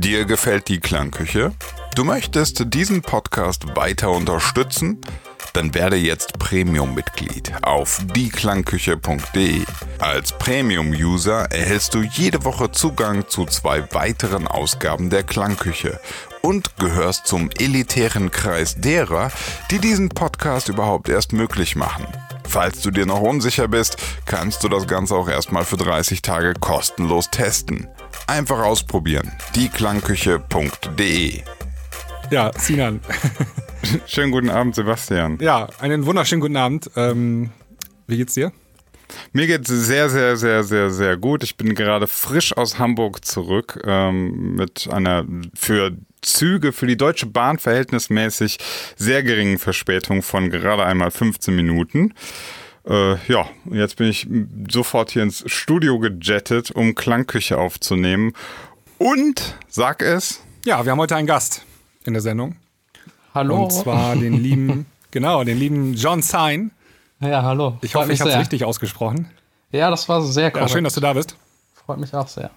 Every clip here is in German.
Dir gefällt die Klangküche? Du möchtest diesen Podcast weiter unterstützen? Dann werde jetzt Premium-Mitglied auf dieklangküche.de. Als Premium-User erhältst du jede Woche Zugang zu zwei weiteren Ausgaben der Klangküche und gehörst zum elitären Kreis derer, die diesen Podcast überhaupt erst möglich machen. Falls du dir noch unsicher bist, kannst du das Ganze auch erstmal für 30 Tage kostenlos testen. Einfach ausprobieren. dieklangküche.de Ja, Sinan. Schönen guten Abend, Sebastian. Ja, einen wunderschönen guten Abend. Ähm, wie geht's dir? Mir geht's sehr, sehr, sehr, sehr, sehr gut. Ich bin gerade frisch aus Hamburg zurück ähm, mit einer für Züge für die Deutsche Bahn verhältnismäßig sehr geringen Verspätung von gerade einmal 15 Minuten. Äh, ja, jetzt bin ich sofort hier ins Studio gejettet, um Klangküche aufzunehmen. Und, sag es. Ja, wir haben heute einen Gast in der Sendung. Hallo. Und zwar den lieben, genau, den lieben John Sign. Ja, hallo. Ich hoffe, ich habe es richtig ausgesprochen. Ja, das war sehr korrekt. Ja, schön, dass du da bist. Freut mich auch sehr.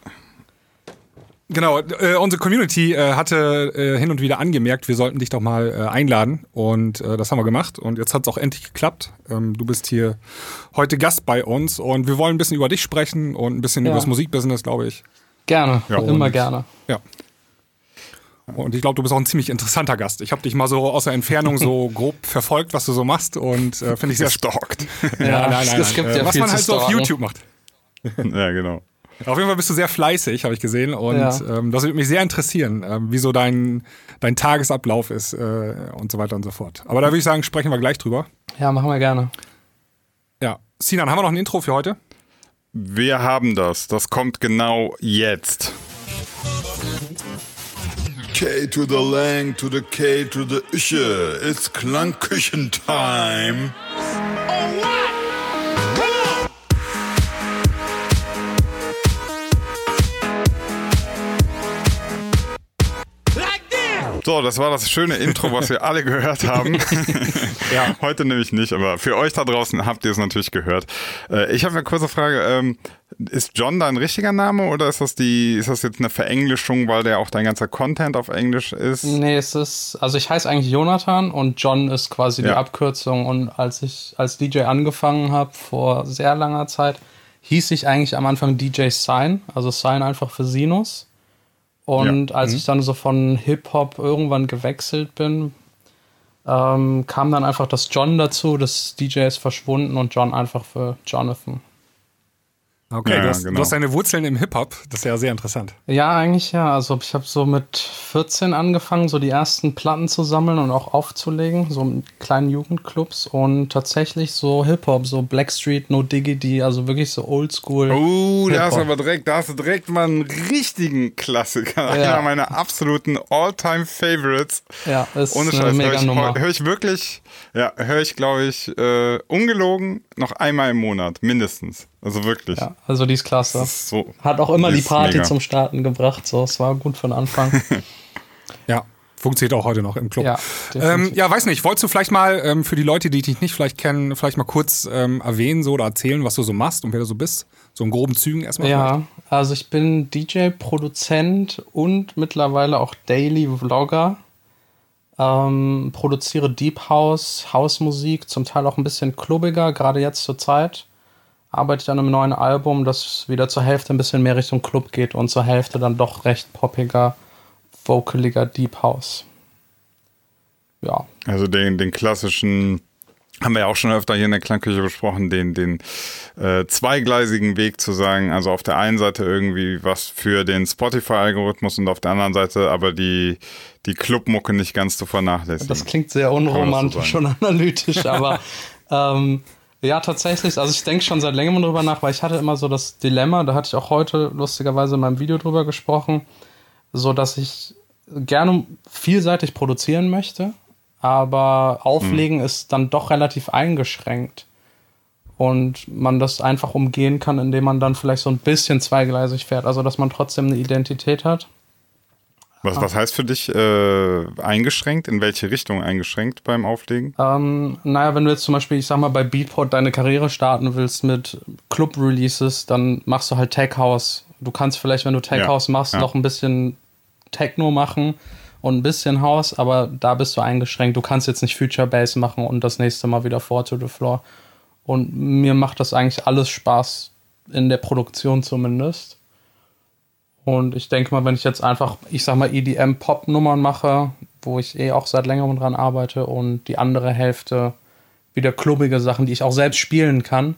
Genau, äh, unsere Community äh, hatte äh, hin und wieder angemerkt, wir sollten dich doch mal äh, einladen und äh, das haben wir gemacht und jetzt hat es auch endlich geklappt. Ähm, du bist hier heute Gast bei uns und wir wollen ein bisschen über dich sprechen und ein bisschen ja. über das Musikbusiness, glaube ich. Gerne, ja, immer gerne. Ja. Und ich glaube, du bist auch ein ziemlich interessanter Gast. Ich habe dich mal so aus der Entfernung so grob verfolgt, was du so machst und äh, finde ich sehr stalkt. Ja, ja, nein, nein, es gibt ja was man halt so auf YouTube macht. ja, genau. Auf jeden Fall bist du sehr fleißig, habe ich gesehen. Und ja. ähm, das würde mich sehr interessieren, ähm, wie so dein, dein Tagesablauf ist äh, und so weiter und so fort. Aber da würde ich sagen, sprechen wir gleich drüber. Ja, machen wir gerne. Ja. Sinan, haben wir noch ein Intro für heute? Wir haben das. Das kommt genau jetzt. K to the Lang to the K to the Ische. It's Klangküchen-Time. So, das war das schöne Intro, was wir alle gehört haben. ja. Heute nämlich nicht, aber für euch da draußen habt ihr es natürlich gehört. Äh, ich habe eine kurze Frage. Ähm, ist John dein richtiger Name oder ist das die, ist das jetzt eine Verenglischung, weil der auch dein ganzer Content auf Englisch ist? Nee, es ist, also ich heiße eigentlich Jonathan und John ist quasi die ja. Abkürzung. Und als ich als DJ angefangen habe vor sehr langer Zeit, hieß ich eigentlich am Anfang DJ Sign, also Sign einfach für Sinus. Und ja. als mhm. ich dann so von Hip-Hop irgendwann gewechselt bin, ähm, kam dann einfach das John dazu, das DJ ist verschwunden und John einfach für Jonathan. Okay, ja, du, hast, genau. du, hast, deine Wurzeln im Hip-Hop, das ist ja sehr interessant. Ja, eigentlich ja. Also ich habe so mit 14 angefangen, so die ersten Platten zu sammeln und auch aufzulegen, so in kleinen Jugendclubs und tatsächlich so Hip-Hop, so Blackstreet, No Diggity, also wirklich so Oldschool. Oh, da hast du aber direkt, da hast du direkt mal einen richtigen Klassiker. Ja. Einer meiner absoluten All-Time-Favorites. Ja, ist Ohne eine Scheiß, mega Nummer. Höre ich wirklich, ja, höre ich glaube ich, äh, ungelogen noch einmal im Monat, mindestens. Also wirklich. Ja, also die ist klasse. Ist so, Hat auch immer die Party mega. zum Starten gebracht. So, es war gut für den Anfang. ja. Funktioniert auch heute noch im Club. Ja, ähm, ja weiß nicht. Wolltest du vielleicht mal ähm, für die Leute, die dich nicht vielleicht kennen, vielleicht mal kurz ähm, erwähnen so, oder erzählen, was du so machst und wer du so bist? So in groben Zügen erstmal. Ja, vielleicht. also ich bin DJ, Produzent und mittlerweile auch Daily Vlogger. Ähm, produziere Deep House, Hausmusik, zum Teil auch ein bisschen klubbiger, gerade jetzt zur Zeit arbeite an einem neuen Album, das wieder zur Hälfte ein bisschen mehr Richtung Club geht und zur Hälfte dann doch recht poppiger, vocaliger Deep House. Ja. Also den, den klassischen, haben wir ja auch schon öfter hier in der Klangküche besprochen, den, den äh, zweigleisigen Weg zu sagen, also auf der einen Seite irgendwie was für den Spotify-Algorithmus und auf der anderen Seite aber die, die Clubmucke nicht ganz zu vernachlässigen. Das klingt sehr unromantisch und analytisch, aber ähm, ja, tatsächlich. Also ich denke schon seit längerem drüber nach, weil ich hatte immer so das Dilemma, da hatte ich auch heute lustigerweise in meinem Video drüber gesprochen, so dass ich gerne vielseitig produzieren möchte, aber auflegen mhm. ist dann doch relativ eingeschränkt. Und man das einfach umgehen kann, indem man dann vielleicht so ein bisschen zweigleisig fährt. Also dass man trotzdem eine Identität hat was, was heißt für dich äh, eingeschränkt? In welche Richtung eingeschränkt beim Auflegen? Ähm, naja, wenn du jetzt zum Beispiel, ich sag mal, bei Beatport deine Karriere starten willst mit Club-Releases, dann machst du halt Tech House. Du kannst vielleicht, wenn du Tech ja, House machst, ja. noch ein bisschen Techno machen und ein bisschen House, aber da bist du eingeschränkt. Du kannst jetzt nicht Future Bass machen und das nächste Mal wieder Four to the Floor. Und mir macht das eigentlich alles Spaß, in der Produktion zumindest. Und ich denke mal, wenn ich jetzt einfach, ich sag mal, EDM-Pop-Nummern mache, wo ich eh auch seit längerem dran arbeite und die andere Hälfte wieder klubbige Sachen, die ich auch selbst spielen kann,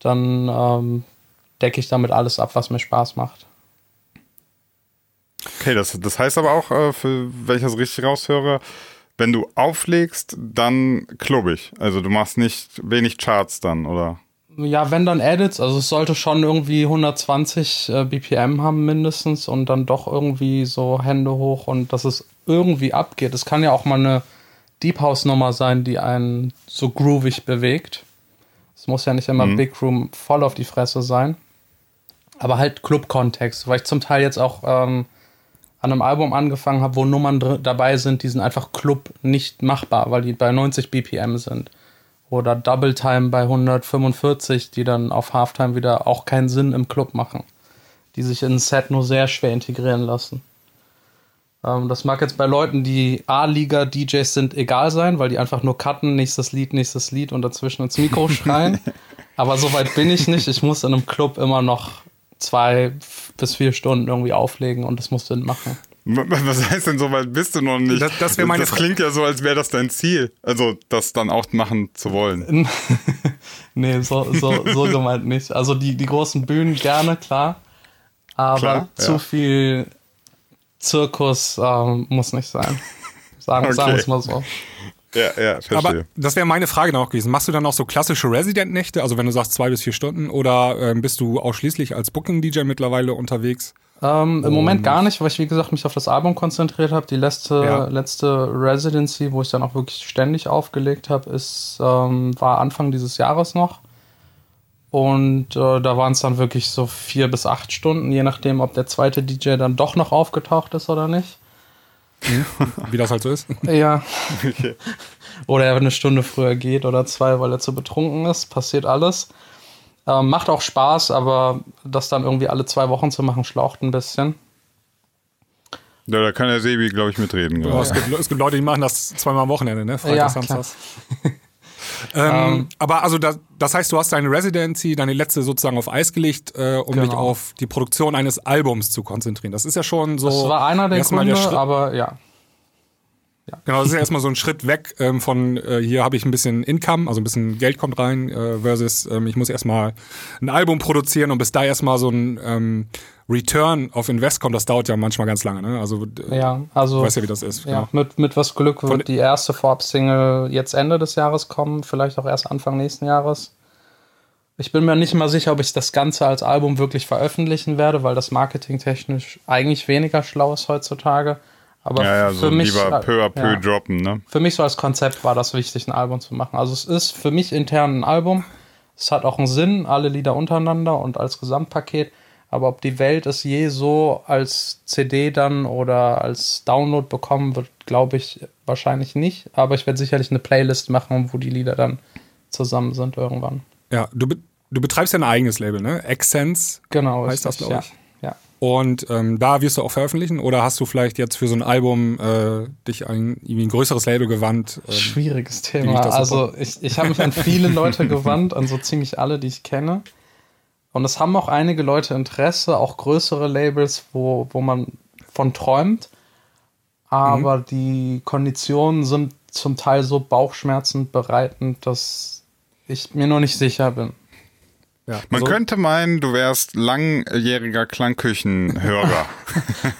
dann ähm, decke ich damit alles ab, was mir Spaß macht. Okay, das, das heißt aber auch, äh, für, wenn ich das richtig raushöre, wenn du auflegst, dann klubbig. Also du machst nicht wenig Charts dann, oder? Ja, wenn dann Edits, also es sollte schon irgendwie 120 äh, BPM haben mindestens und dann doch irgendwie so Hände hoch und dass es irgendwie abgeht. Es kann ja auch mal eine Deep House Nummer sein, die einen so groovig bewegt. Es muss ja nicht immer mhm. Big Room voll auf die Fresse sein. Aber halt Club-Kontext, weil ich zum Teil jetzt auch ähm, an einem Album angefangen habe, wo Nummern dabei sind, die sind einfach Club nicht machbar, weil die bei 90 BPM sind oder Double Time bei 145, die dann auf Halftime wieder auch keinen Sinn im Club machen, die sich in ein Set nur sehr schwer integrieren lassen. Ähm, das mag jetzt bei Leuten, die A-Liga-DJs sind, egal sein, weil die einfach nur cutten, nächstes Lied, nächstes Lied und dazwischen ins Mikro schreien. Aber so weit bin ich nicht. Ich muss in einem Club immer noch zwei bis vier Stunden irgendwie auflegen und das muss Sinn machen. Was heißt denn so weit bist du noch nicht? Das, das, meine das klingt ja so, als wäre das dein Ziel. Also, das dann auch machen zu wollen. nee, so, so, so gemeint nicht. Also, die, die großen Bühnen gerne, klar. Aber klar, zu ja. viel Zirkus ähm, muss nicht sein. Sagen, okay. sagen wir es mal so. Ja, ja, verstehe. Aber das wäre meine Frage noch gewesen. Machst du dann auch so klassische Resident-Nächte, also wenn du sagst zwei bis vier Stunden, oder ähm, bist du ausschließlich als Booking-DJ mittlerweile unterwegs? Ähm, Im Moment gar nicht, weil ich, wie gesagt, mich auf das Album konzentriert habe. Die letzte, ja. letzte Residency, wo ich dann auch wirklich ständig aufgelegt habe, ist, ähm, war Anfang dieses Jahres noch. Und äh, da waren es dann wirklich so vier bis acht Stunden, je nachdem, ob der zweite DJ dann doch noch aufgetaucht ist oder nicht. Wie das halt so ist. Ja. Okay. Oder er eine Stunde früher geht oder zwei, weil er zu betrunken ist. Passiert alles. Ähm, macht auch Spaß, aber das dann irgendwie alle zwei Wochen zu machen, schlaucht ein bisschen. Ja, da kann der Sebi, glaube ich, mitreden. Ja, es, gibt, es, gibt, Leute, die machen das zweimal am Wochenende, ne? Freitag, ja, Samstag. Ähm, ähm, aber also das, das, heißt, du hast deine Residency, deine letzte sozusagen auf Eis gelegt, äh, um genau. dich auf die Produktion eines Albums zu konzentrieren. Das ist ja schon so. Das war einer der Gründe, der aber ja. Ja. Genau, das ist ja erstmal so ein Schritt weg ähm, von äh, hier habe ich ein bisschen Income, also ein bisschen Geld kommt rein, äh, versus ähm, ich muss erstmal ein Album produzieren und bis da erstmal so ein ähm, Return of Invest kommt, das dauert ja manchmal ganz lange. Ne? Also, ja, also du weißt ja, wie das ist. Ja, genau. mit, mit was Glück wird von, die erste Vorab-Single jetzt Ende des Jahres kommen, vielleicht auch erst Anfang nächsten Jahres. Ich bin mir nicht mal sicher, ob ich das Ganze als Album wirklich veröffentlichen werde, weil das marketingtechnisch eigentlich weniger schlau ist heutzutage. Aber ja, ja, für so mich lieber peu à peu ja, droppen, ne? Für mich so als Konzept war das wichtig, ein Album zu machen. Also es ist für mich intern ein Album. Es hat auch einen Sinn, alle Lieder untereinander und als Gesamtpaket. Aber ob die Welt es je so als CD dann oder als Download bekommen wird, glaube ich wahrscheinlich nicht. Aber ich werde sicherlich eine Playlist machen, wo die Lieder dann zusammen sind irgendwann. Ja, du, be du betreibst ja ein eigenes Label, ne? Accents. Genau, heißt das, glaube ich. Ja. Und ähm, da wirst du auch veröffentlichen oder hast du vielleicht jetzt für so ein Album äh, dich an irgendwie ein größeres Label gewandt? Ähm, Schwieriges Thema. Ich also ich, ich habe mich an viele Leute gewandt, an so ziemlich alle, die ich kenne. Und es haben auch einige Leute Interesse, auch größere Labels, wo, wo man von träumt. Aber mhm. die Konditionen sind zum Teil so bauchschmerzend bereitend, dass ich mir noch nicht sicher bin. Ja, Man so. könnte meinen, du wärst langjähriger Klangküchenhörer.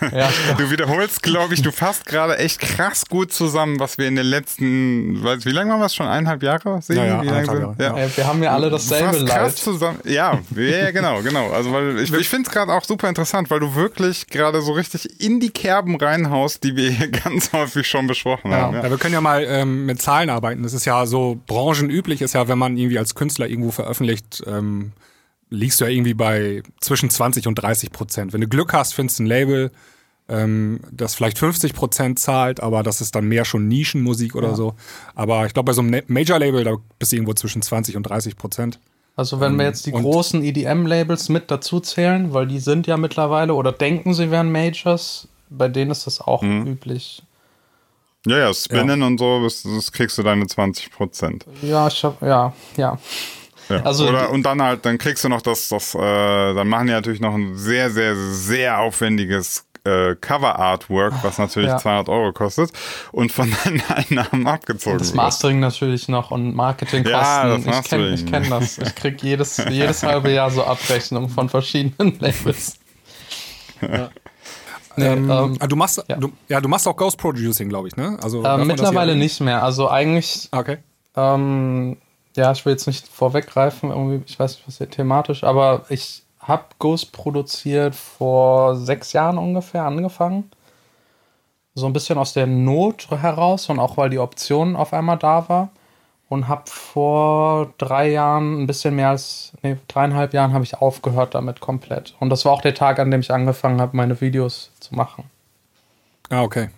ja, du wiederholst, glaube ich, du fasst gerade echt krass gut zusammen, was wir in den letzten, weiß, wie lange waren wir es schon? Eineinhalb Jahre? Sehen? Ja, ja, wie lange Jahre. Ja. ja. wir haben ja alle dasselbe Leid. Krass zusammen. Ja, ja, genau, genau. Also weil ich, ich finde es gerade auch super interessant, weil du wirklich gerade so richtig in die Kerben reinhaust, die wir hier ganz häufig schon besprochen haben. Ja. wir können ja mal ähm, mit Zahlen arbeiten. Das ist ja so branchenüblich, ist ja, wenn man irgendwie als Künstler irgendwo veröffentlicht, ähm, liegst du ja irgendwie bei zwischen 20 und 30 Prozent. Wenn du Glück hast, findest du ein Label, ähm, das vielleicht 50 Prozent zahlt, aber das ist dann mehr schon Nischenmusik oder ja. so. Aber ich glaube, bei so einem Major-Label, da bist du irgendwo zwischen 20 und 30 Prozent. Also wenn wir ähm, jetzt die großen EDM-Labels mit dazu zählen, weil die sind ja mittlerweile oder denken, sie wären Majors, bei denen ist das auch mhm. üblich. Ja, ja, Spinnen ja. und so, das, das, kriegst du deine 20 Prozent. Ja, ich hab, ja, ja. Ja. Also, Oder, und dann halt, dann kriegst du noch das, das äh, dann machen die natürlich noch ein sehr, sehr, sehr aufwendiges äh, Cover-Artwork, was natürlich ja. 200 Euro kostet und von deinen Einnahmen abgezogen und Das Mastering wird. natürlich noch und Marketingkosten. Ja, das ich kenne kenn das. Ich kriege jedes, jedes halbe Jahr so Abrechnungen von verschiedenen Labels. Ja. Nee, ähm, ähm, ah, du machst ja. Du, ja. du machst auch Ghost Producing, glaube ich, ne? Also ähm, mittlerweile nicht mehr. Also eigentlich. Okay. Ja, ich will jetzt nicht vorweggreifen, irgendwie, ich weiß nicht, was hier thematisch, aber ich habe Ghost produziert vor sechs Jahren ungefähr angefangen. So ein bisschen aus der Not heraus und auch weil die Option auf einmal da war. Und habe vor drei Jahren, ein bisschen mehr als, nee, dreieinhalb Jahren habe ich aufgehört damit komplett. Und das war auch der Tag, an dem ich angefangen habe, meine Videos zu machen. Ah, okay.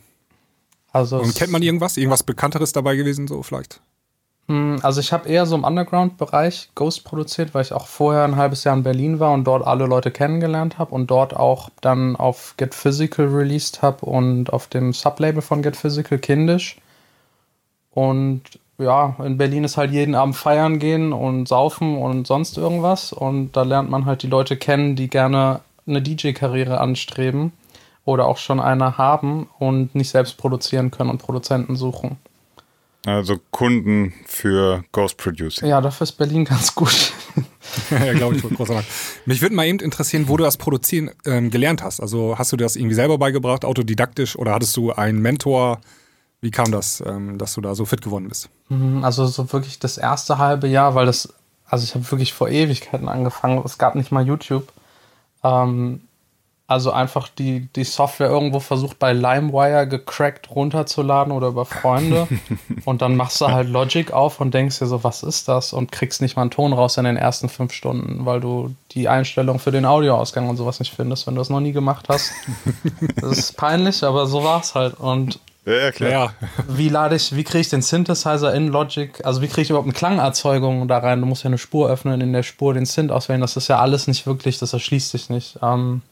Also und kennt man irgendwas? Irgendwas Bekannteres dabei gewesen, so vielleicht? Hm, also ich habe eher so im Underground-Bereich Ghost produziert, weil ich auch vorher ein halbes Jahr in Berlin war und dort alle Leute kennengelernt habe und dort auch dann auf Get Physical released habe und auf dem Sublabel von Get Physical kindisch. Und ja, in Berlin ist halt jeden Abend feiern gehen und saufen und sonst irgendwas. Und da lernt man halt die Leute kennen, die gerne eine DJ-Karriere anstreben oder auch schon eine haben und nicht selbst produzieren können und Produzenten suchen. Also Kunden für Ghost Producing. Ja, dafür ist Berlin ganz gut. ja, glaube ich, großer Mich würde mal eben interessieren, wo du das Produzieren ähm, gelernt hast. Also hast du das irgendwie selber beigebracht, autodidaktisch, oder hattest du einen Mentor? Wie kam das, ähm, dass du da so fit geworden bist? Mhm, also so wirklich das erste halbe Jahr, weil das, also ich habe wirklich vor Ewigkeiten angefangen. Es gab nicht mal YouTube. Ähm, also einfach die, die Software irgendwo versucht bei LimeWire gecrackt runterzuladen oder über Freunde. und dann machst du halt Logic auf und denkst dir so, was ist das? Und kriegst nicht mal einen Ton raus in den ersten fünf Stunden, weil du die Einstellung für den Audioausgang und sowas nicht findest, wenn du das noch nie gemacht hast. das ist peinlich, aber so war es halt. Und ja, ja, klar. Wie lade ich, wie kriege ich den Synthesizer in Logic? Also wie kriege ich überhaupt eine Klangerzeugung da rein? Du musst ja eine Spur öffnen, in der Spur den Synth auswählen. Das ist ja alles nicht wirklich, das erschließt sich nicht. Ähm,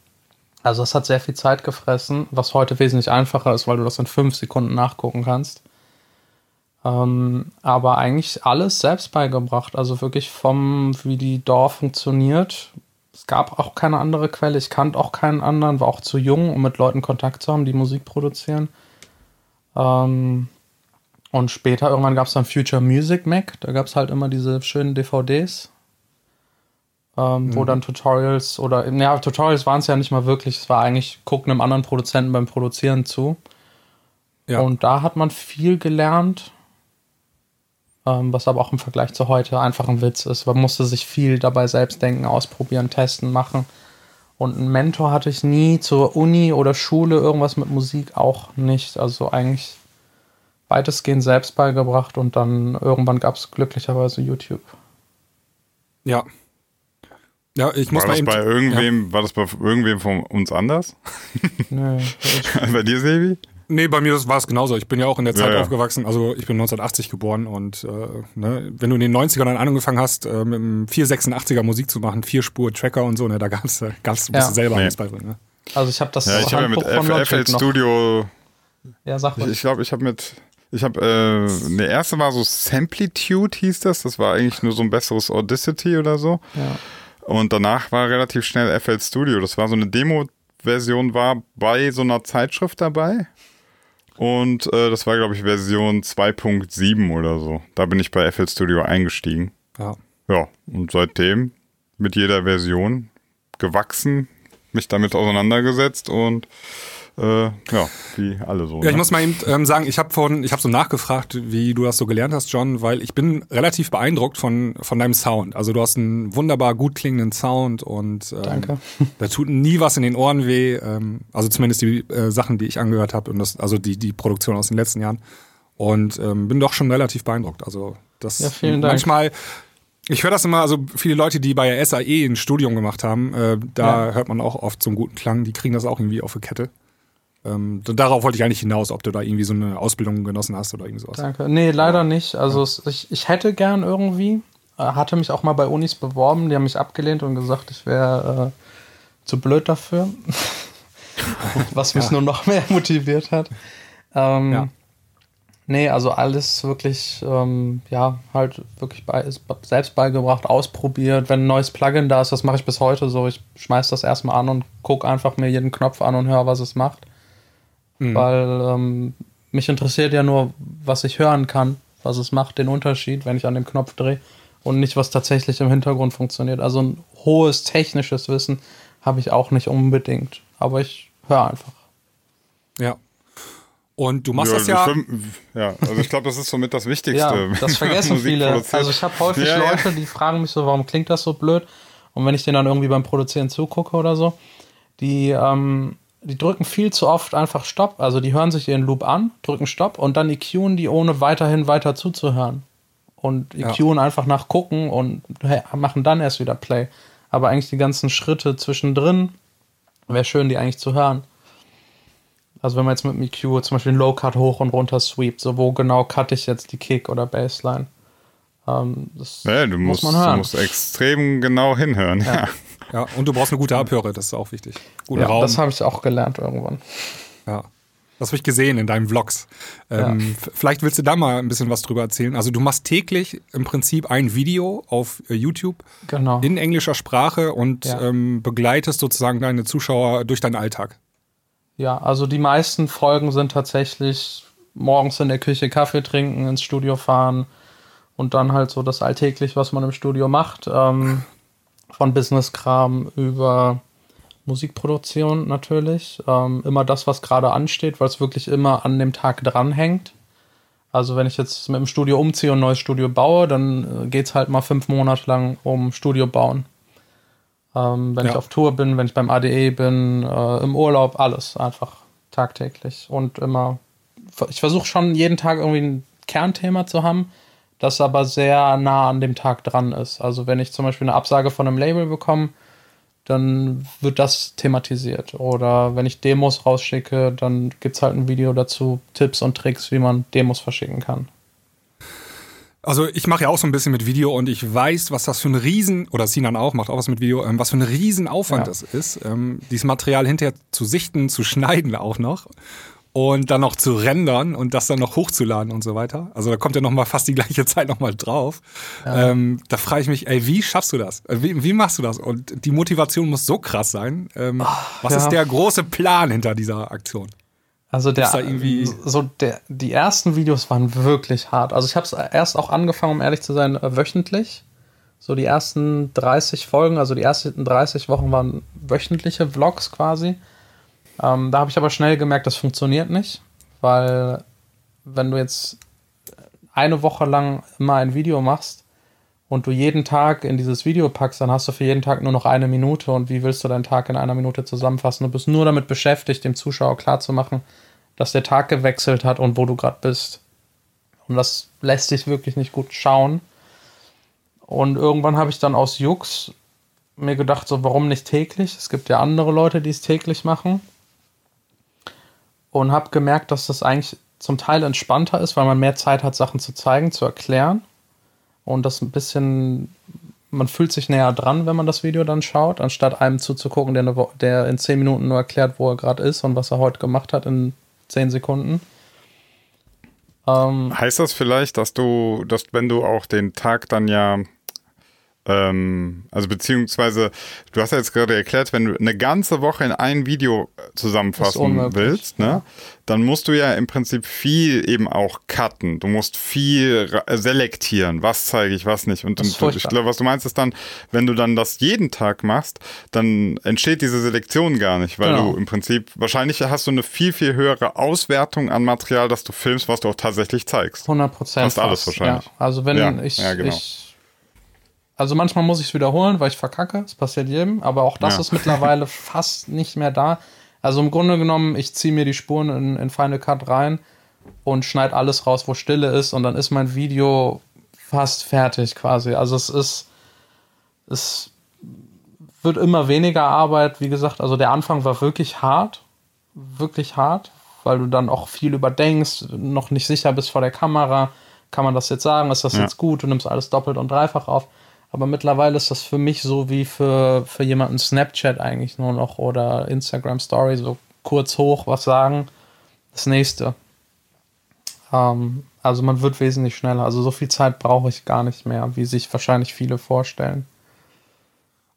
also es hat sehr viel Zeit gefressen, was heute wesentlich einfacher ist, weil du das in fünf Sekunden nachgucken kannst. Ähm, aber eigentlich alles selbst beigebracht. Also wirklich vom, wie die DAW funktioniert. Es gab auch keine andere Quelle. Ich kannte auch keinen anderen, war auch zu jung, um mit Leuten Kontakt zu haben, die Musik produzieren. Ähm, und später irgendwann gab es dann Future Music Mac. Da gab es halt immer diese schönen DVDs ähm, mhm. wo dann Tutorials oder, ja, Tutorials waren es ja nicht mal wirklich, es war eigentlich, gucken einem anderen Produzenten beim Produzieren zu. Ja. Und da hat man viel gelernt, ähm, was aber auch im Vergleich zu heute einfach ein Witz ist. Man musste sich viel dabei selbst denken, ausprobieren, testen, machen. Und einen Mentor hatte ich nie zur Uni oder Schule, irgendwas mit Musik auch nicht. Also eigentlich weitestgehend selbst beigebracht und dann irgendwann gab es glücklicherweise YouTube. Ja, ja, ich muss war mal das bei irgendwem, ja. war das bei irgendwem von uns anders? Nee. bei dir, Sebi? Nee, bei mir war es genauso. Ich bin ja auch in der Zeit ja, ja. aufgewachsen. Also ich bin 1980 geboren und äh, ne, wenn du in den 90ern dann angefangen hast, äh, mit einem 486er Musik zu machen, vier Spur Tracker und so, ne, da gab's, äh, gab's ja. selber nee. alles beibringen. Ne? Also ich habe das ja, ich habe ja mit F FL Studio. Ja, sag mal. Ich glaube, ich habe mit ich habe, äh, der erste war so Samplitude hieß das. Das war eigentlich nur so ein besseres Audacity oder so. Ja. Und danach war relativ schnell FL Studio. Das war so eine Demo-Version, war bei so einer Zeitschrift dabei. Und äh, das war, glaube ich, Version 2.7 oder so. Da bin ich bei FL Studio eingestiegen. Ja. Ja, und seitdem mit jeder Version gewachsen, mich damit auseinandergesetzt und äh, ja, wie alle so. Ja, ich ne? muss mal eben ähm, sagen, ich habe von, ich habe so nachgefragt, wie du das so gelernt hast, John, weil ich bin relativ beeindruckt von von deinem Sound. Also du hast einen wunderbar gut klingenden Sound und ähm, Danke. da tut nie was in den Ohren weh. Ähm, also zumindest die äh, Sachen, die ich angehört habe und das, also die die Produktion aus den letzten Jahren. Und ähm, bin doch schon relativ beeindruckt. Also das ja, vielen Dank. manchmal ich höre das immer, also viele Leute, die bei der SAE ein Studium gemacht haben, äh, da ja. hört man auch oft so einen guten Klang, die kriegen das auch irgendwie auf die Kette. Ähm, darauf wollte ich eigentlich hinaus, ob du da irgendwie so eine Ausbildung genossen hast oder irgendwie sowas. Danke. Nee, leider nicht. Also ja. ich, ich hätte gern irgendwie, äh, hatte mich auch mal bei Unis beworben, die haben mich abgelehnt und gesagt, ich wäre äh, zu blöd dafür. was mich ja. nur noch mehr motiviert hat. Ähm, ja. Nee, also alles wirklich, ähm, ja, halt wirklich bei, selbst beigebracht, ausprobiert. Wenn ein neues Plugin da ist, das mache ich bis heute so. Ich schmeiß das erstmal an und gucke einfach mir jeden Knopf an und höre, was es macht. Mhm. Weil ähm, mich interessiert ja nur, was ich hören kann, was es macht, den Unterschied, wenn ich an dem Knopf drehe und nicht, was tatsächlich im Hintergrund funktioniert. Also ein hohes technisches Wissen habe ich auch nicht unbedingt, aber ich höre einfach. Ja, und du machst ja, das ja. Film, ja, also ich glaube, das ist somit das Wichtigste. ja, das vergessen viele. Also ich habe häufig ja, Leute, die fragen mich so, warum klingt das so blöd? Und wenn ich denen dann irgendwie beim Produzieren zugucke oder so, die, ähm, die drücken viel zu oft einfach Stopp. Also die hören sich ihren Loop an, drücken Stopp und dann EQen die, ohne weiterhin weiter zuzuhören. Und EQen ja. einfach nach gucken und machen dann erst wieder Play. Aber eigentlich die ganzen Schritte zwischendrin, wäre schön, die eigentlich zu hören. Also wenn man jetzt mit dem EQ zum Beispiel den Low Cut hoch und runter sweept, so wo genau cutte ich jetzt die Kick oder Bassline? Ähm, das ja, du muss musst, man hören. Du musst extrem genau hinhören. Ja. ja, und du brauchst eine gute Abhöre, das ist auch wichtig. Guten ja, Raum. das habe ich auch gelernt irgendwann. Ja. Das habe ich gesehen in deinen Vlogs. Ähm, ja. Vielleicht willst du da mal ein bisschen was drüber erzählen. Also du machst täglich im Prinzip ein Video auf äh, YouTube genau. in englischer Sprache und ja. ähm, begleitest sozusagen deine Zuschauer durch deinen Alltag. Ja, also die meisten Folgen sind tatsächlich morgens in der Küche Kaffee trinken, ins Studio fahren und dann halt so das alltäglich, was man im Studio macht. Ähm, von Business-Kram über Musikproduktion natürlich. Ähm, immer das, was gerade ansteht, weil es wirklich immer an dem Tag dranhängt. Also wenn ich jetzt mit dem Studio umziehe und ein neues Studio baue, dann äh, geht es halt mal fünf Monate lang um Studio bauen. Ähm, wenn ja. ich auf Tour bin, wenn ich beim ADE bin, äh, im Urlaub, alles einfach tagtäglich und immer. Ich versuche schon jeden Tag irgendwie ein Kernthema zu haben, das aber sehr nah an dem Tag dran ist. Also wenn ich zum Beispiel eine Absage von einem Label bekomme, dann wird das thematisiert. Oder wenn ich Demos rausschicke, dann gibt es halt ein Video dazu, Tipps und Tricks, wie man Demos verschicken kann. Also ich mache ja auch so ein bisschen mit Video und ich weiß, was das für ein Riesen, oder Sinan auch, macht auch was mit Video, ähm, was für ein Riesenaufwand ja. das ist, ähm, dieses Material hinterher zu sichten, zu schneiden auch noch und dann noch zu rendern und das dann noch hochzuladen und so weiter. Also da kommt ja noch mal fast die gleiche Zeit noch mal drauf. Ja. Ähm, da frage ich mich, ey, wie schaffst du das? Wie, wie, machst du das? Und die Motivation muss so krass sein. Ähm, Ach, was ja. ist der große Plan hinter dieser Aktion? Also der, so der, die ersten Videos waren wirklich hart. Also ich habe es erst auch angefangen, um ehrlich zu sein, äh, wöchentlich. So die ersten 30 Folgen, also die ersten 30 Wochen waren wöchentliche Vlogs quasi. Ähm, da habe ich aber schnell gemerkt, das funktioniert nicht, weil wenn du jetzt eine Woche lang immer ein Video machst, und du jeden Tag in dieses Video packst, dann hast du für jeden Tag nur noch eine Minute und wie willst du deinen Tag in einer Minute zusammenfassen? Du bist nur damit beschäftigt, dem Zuschauer klarzumachen, dass der Tag gewechselt hat und wo du gerade bist. Und das lässt sich wirklich nicht gut schauen. Und irgendwann habe ich dann aus Jux mir gedacht, so warum nicht täglich? Es gibt ja andere Leute, die es täglich machen. Und habe gemerkt, dass das eigentlich zum Teil entspannter ist, weil man mehr Zeit hat, Sachen zu zeigen, zu erklären und das ein bisschen, man fühlt sich näher dran, wenn man das Video dann schaut, anstatt einem zuzugucken, der, der in zehn Minuten nur erklärt, wo er gerade ist und was er heute gemacht hat in zehn Sekunden. Ähm, heißt das vielleicht, dass du, dass wenn du auch den Tag dann ja ähm, also beziehungsweise, du hast ja jetzt gerade erklärt, wenn du eine ganze Woche in ein Video zusammenfassen willst, ne, dann musst du ja im Prinzip viel eben auch cutten. Du musst viel selektieren, was zeige ich, was nicht. Und, und ich glaube, was du meinst, ist dann, wenn du dann das jeden Tag machst, dann entsteht diese Selektion gar nicht, weil genau. du im Prinzip, wahrscheinlich hast du eine viel, viel höhere Auswertung an Material, das du filmst, was du auch tatsächlich zeigst. 100 Prozent. Fast alles wahrscheinlich. Ja. Also wenn ja, ich, ja, genau. ich also manchmal muss ich es wiederholen, weil ich verkacke. Das passiert jedem. Aber auch das ja. ist mittlerweile fast nicht mehr da. Also im Grunde genommen, ich ziehe mir die Spuren in, in Final Cut rein und schneide alles raus, wo Stille ist. Und dann ist mein Video fast fertig quasi. Also es ist, es wird immer weniger Arbeit. Wie gesagt, also der Anfang war wirklich hart. Wirklich hart, weil du dann auch viel überdenkst, noch nicht sicher bist vor der Kamera. Kann man das jetzt sagen? Ist das ja. jetzt gut? Du nimmst alles doppelt und dreifach auf. Aber mittlerweile ist das für mich so wie für, für jemanden Snapchat eigentlich nur noch oder Instagram Story, so kurz hoch was sagen. Das nächste. Ähm, also man wird wesentlich schneller. Also so viel Zeit brauche ich gar nicht mehr, wie sich wahrscheinlich viele vorstellen.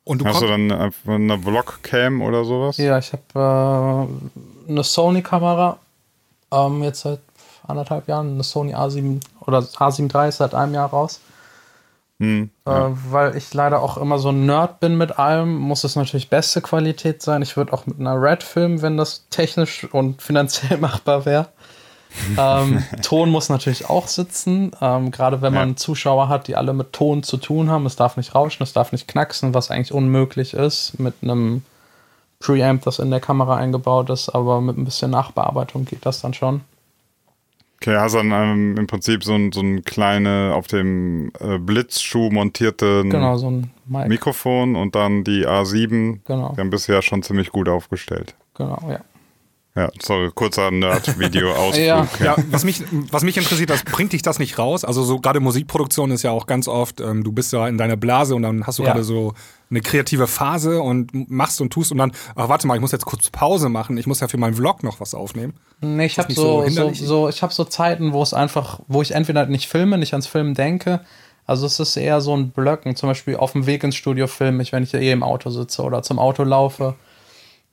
Und du Hast du dann eine, eine Vlog-Cam oder sowas? Ja, ich habe äh, eine Sony-Kamera, ähm, jetzt seit anderthalb Jahren, eine Sony A7 oder A7 III ist seit einem Jahr raus. Hm, ja. äh, weil ich leider auch immer so ein Nerd bin mit allem, muss es natürlich beste Qualität sein. Ich würde auch mit einer Red filmen, wenn das technisch und finanziell machbar wäre ähm, Ton muss natürlich auch sitzen, ähm, gerade wenn man ja. Zuschauer hat, die alle mit Ton zu tun haben. Es darf nicht rauschen, es darf nicht knacksen, was eigentlich unmöglich ist mit einem Preamp, das in der Kamera eingebaut ist, aber mit ein bisschen Nachbearbeitung geht das dann schon. Okay, hast dann ähm, im Prinzip so ein, so ein kleine auf dem äh, Blitzschuh montierte genau, so Mikrofon und dann die A7. Genau. Die haben bisher schon ziemlich gut aufgestellt. Genau, ja. Ja, sorry, kurzer Nerd-Video-Ausflug. ja. ja, was mich, was mich interessiert, das bringt dich das nicht raus? Also so gerade Musikproduktion ist ja auch ganz oft, ähm, du bist ja in deiner Blase und dann hast du ja. gerade so eine kreative Phase und machst und tust und dann, ach warte mal, ich muss jetzt kurz Pause machen, ich muss ja für meinen Vlog noch was aufnehmen. Nee, ich habe so, so, so, ich habe so Zeiten, wo es einfach, wo ich entweder nicht filme, nicht ans Filmen denke, also es ist eher so ein Blöcken, zum Beispiel auf dem Weg ins Studio filme ich, wenn ich eh im Auto sitze oder zum Auto laufe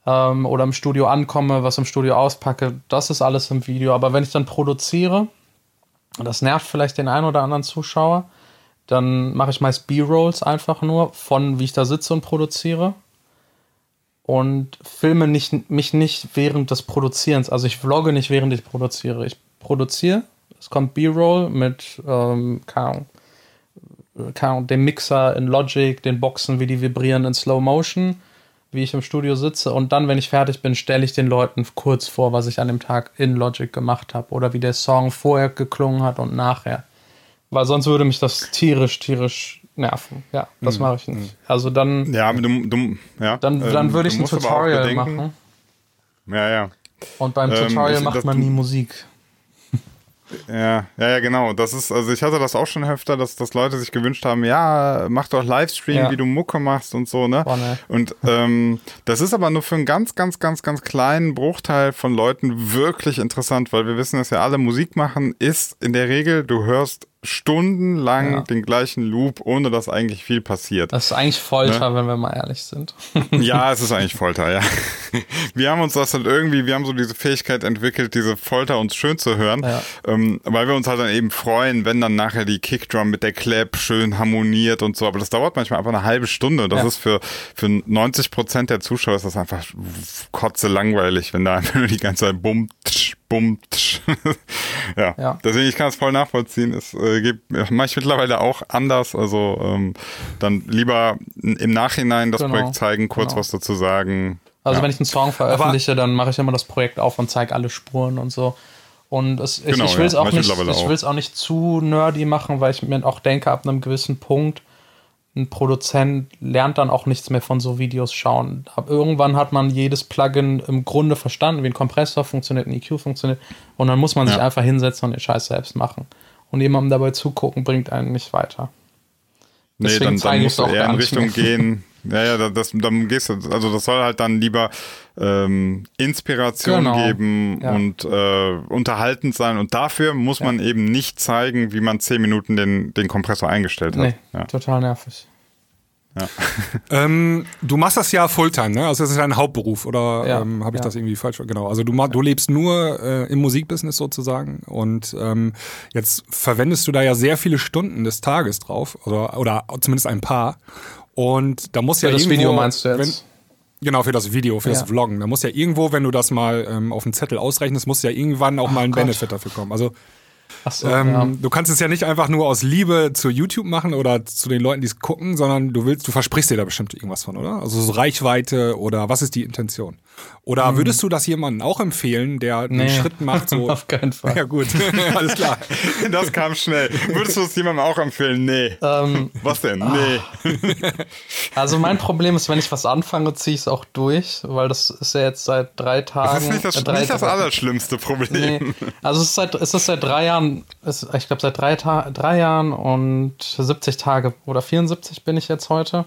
ähm, oder im Studio ankomme, was im Studio auspacke, das ist alles im Video. Aber wenn ich dann produziere, das nervt vielleicht den einen oder anderen Zuschauer, dann mache ich meist B-Rolls einfach nur von, wie ich da sitze und produziere. Und filme nicht, mich nicht während des Produzierens. Also ich vlogge nicht während ich produziere. Ich produziere, es kommt B-Roll mit, ähm, keine Ahnung, Ahnung, dem Mixer in Logic, den Boxen, wie die vibrieren in Slow Motion wie ich im Studio sitze und dann, wenn ich fertig bin, stelle ich den Leuten kurz vor, was ich an dem Tag in Logic gemacht habe oder wie der Song vorher geklungen hat und nachher. Weil sonst würde mich das tierisch, tierisch nerven. Ja, das mhm. mache ich nicht. Also dann. Ja, du, du ja. Dann, dann ähm, würde ich ein Tutorial machen. Ja, ja. Und beim ähm, Tutorial ähm, macht man nie Musik. Ja, ja, ja, genau. Das ist, also ich hatte das auch schon öfter, dass, dass Leute sich gewünscht haben, ja, mach doch Livestream, ja. wie du Mucke machst und so, ne? Oh, ne. Und ähm, das ist aber nur für einen ganz, ganz, ganz, ganz kleinen Bruchteil von Leuten wirklich interessant, weil wir wissen, dass ja alle Musik machen, ist in der Regel, du hörst stundenlang ja. den gleichen Loop, ohne dass eigentlich viel passiert. Das ist eigentlich Folter, ne? wenn wir mal ehrlich sind. ja, es ist eigentlich Folter, ja. Wir haben uns das halt irgendwie, wir haben so diese Fähigkeit entwickelt, diese Folter uns schön zu hören, ja. ähm, weil wir uns halt dann eben freuen, wenn dann nachher die Kickdrum mit der Clap schön harmoniert und so. Aber das dauert manchmal einfach eine halbe Stunde. Das ja. ist für, für 90 Prozent der Zuschauer ist das einfach kotze langweilig, wenn da einfach nur die ganze Zeit bummt, bummt. ja. ja. Deswegen, ich kann es voll nachvollziehen. Es äh, gibt, mache ich mittlerweile auch anders. Also ähm, dann lieber im Nachhinein das genau. Projekt zeigen, kurz genau. was dazu sagen. Also ja. wenn ich einen Song veröffentliche, Aber dann mache ich immer das Projekt auf und zeige alle Spuren und so. Und es, ich, genau, ich will es ja, auch, nicht, ich will's auch nicht zu nerdy machen, weil ich mir auch denke, ab einem gewissen Punkt ein Produzent lernt dann auch nichts mehr von so Videos schauen. Ab irgendwann hat man jedes Plugin im Grunde verstanden, wie ein Kompressor funktioniert, ein EQ funktioniert. Und dann muss man ja. sich einfach hinsetzen und den Scheiß selbst machen. Und jemandem dabei zugucken, bringt einen nicht weiter. Deswegen nee, dann, dann musst du eher in Richtung gehen. Ja, ja, das, dann gehst du, also das soll halt dann lieber ähm, Inspiration genau. geben ja. und äh, unterhaltend sein. Und dafür muss ja. man eben nicht zeigen, wie man zehn Minuten den, den Kompressor eingestellt hat. Nee, ja. total nervig. Ja. ähm, du machst das ja Fulltime, ne? Also das ist dein Hauptberuf, oder ja, ähm, habe ich ja. das irgendwie falsch? Genau. Also du, du lebst nur äh, im Musikbusiness sozusagen und ähm, jetzt verwendest du da ja sehr viele Stunden des Tages drauf, oder, oder zumindest ein paar. Und da muss Für ja das irgendwo, Video meinst du jetzt? Wenn, Genau, für das Video, für ja. das Vloggen. Da muss ja irgendwo, wenn du das mal ähm, auf den Zettel ausrechnest, muss ja irgendwann auch oh mal ein Gott. Benefit dafür kommen. Also so, ähm, ja. Du kannst es ja nicht einfach nur aus Liebe zu YouTube machen oder zu den Leuten, die es gucken, sondern du willst, du versprichst dir da bestimmt irgendwas von, oder? Also so Reichweite oder was ist die Intention? Oder hm. würdest du das jemandem auch empfehlen, der nee. den Schritt macht? So Auf keinen Fall. Ja gut, alles klar. Das kam schnell. Würdest du es jemandem auch empfehlen? Nee. Ähm, was denn? Nee. Also mein Problem ist, wenn ich was anfange, ziehe ich es auch durch, weil das ist ja jetzt seit drei Tagen. Das ist nicht das, äh, nicht das allerschlimmste Problem. Nee. Also es ist seit, es ist seit drei Jahren, es, ich glaube seit drei, Ta drei Jahren und 70 Tage oder 74 bin ich jetzt heute,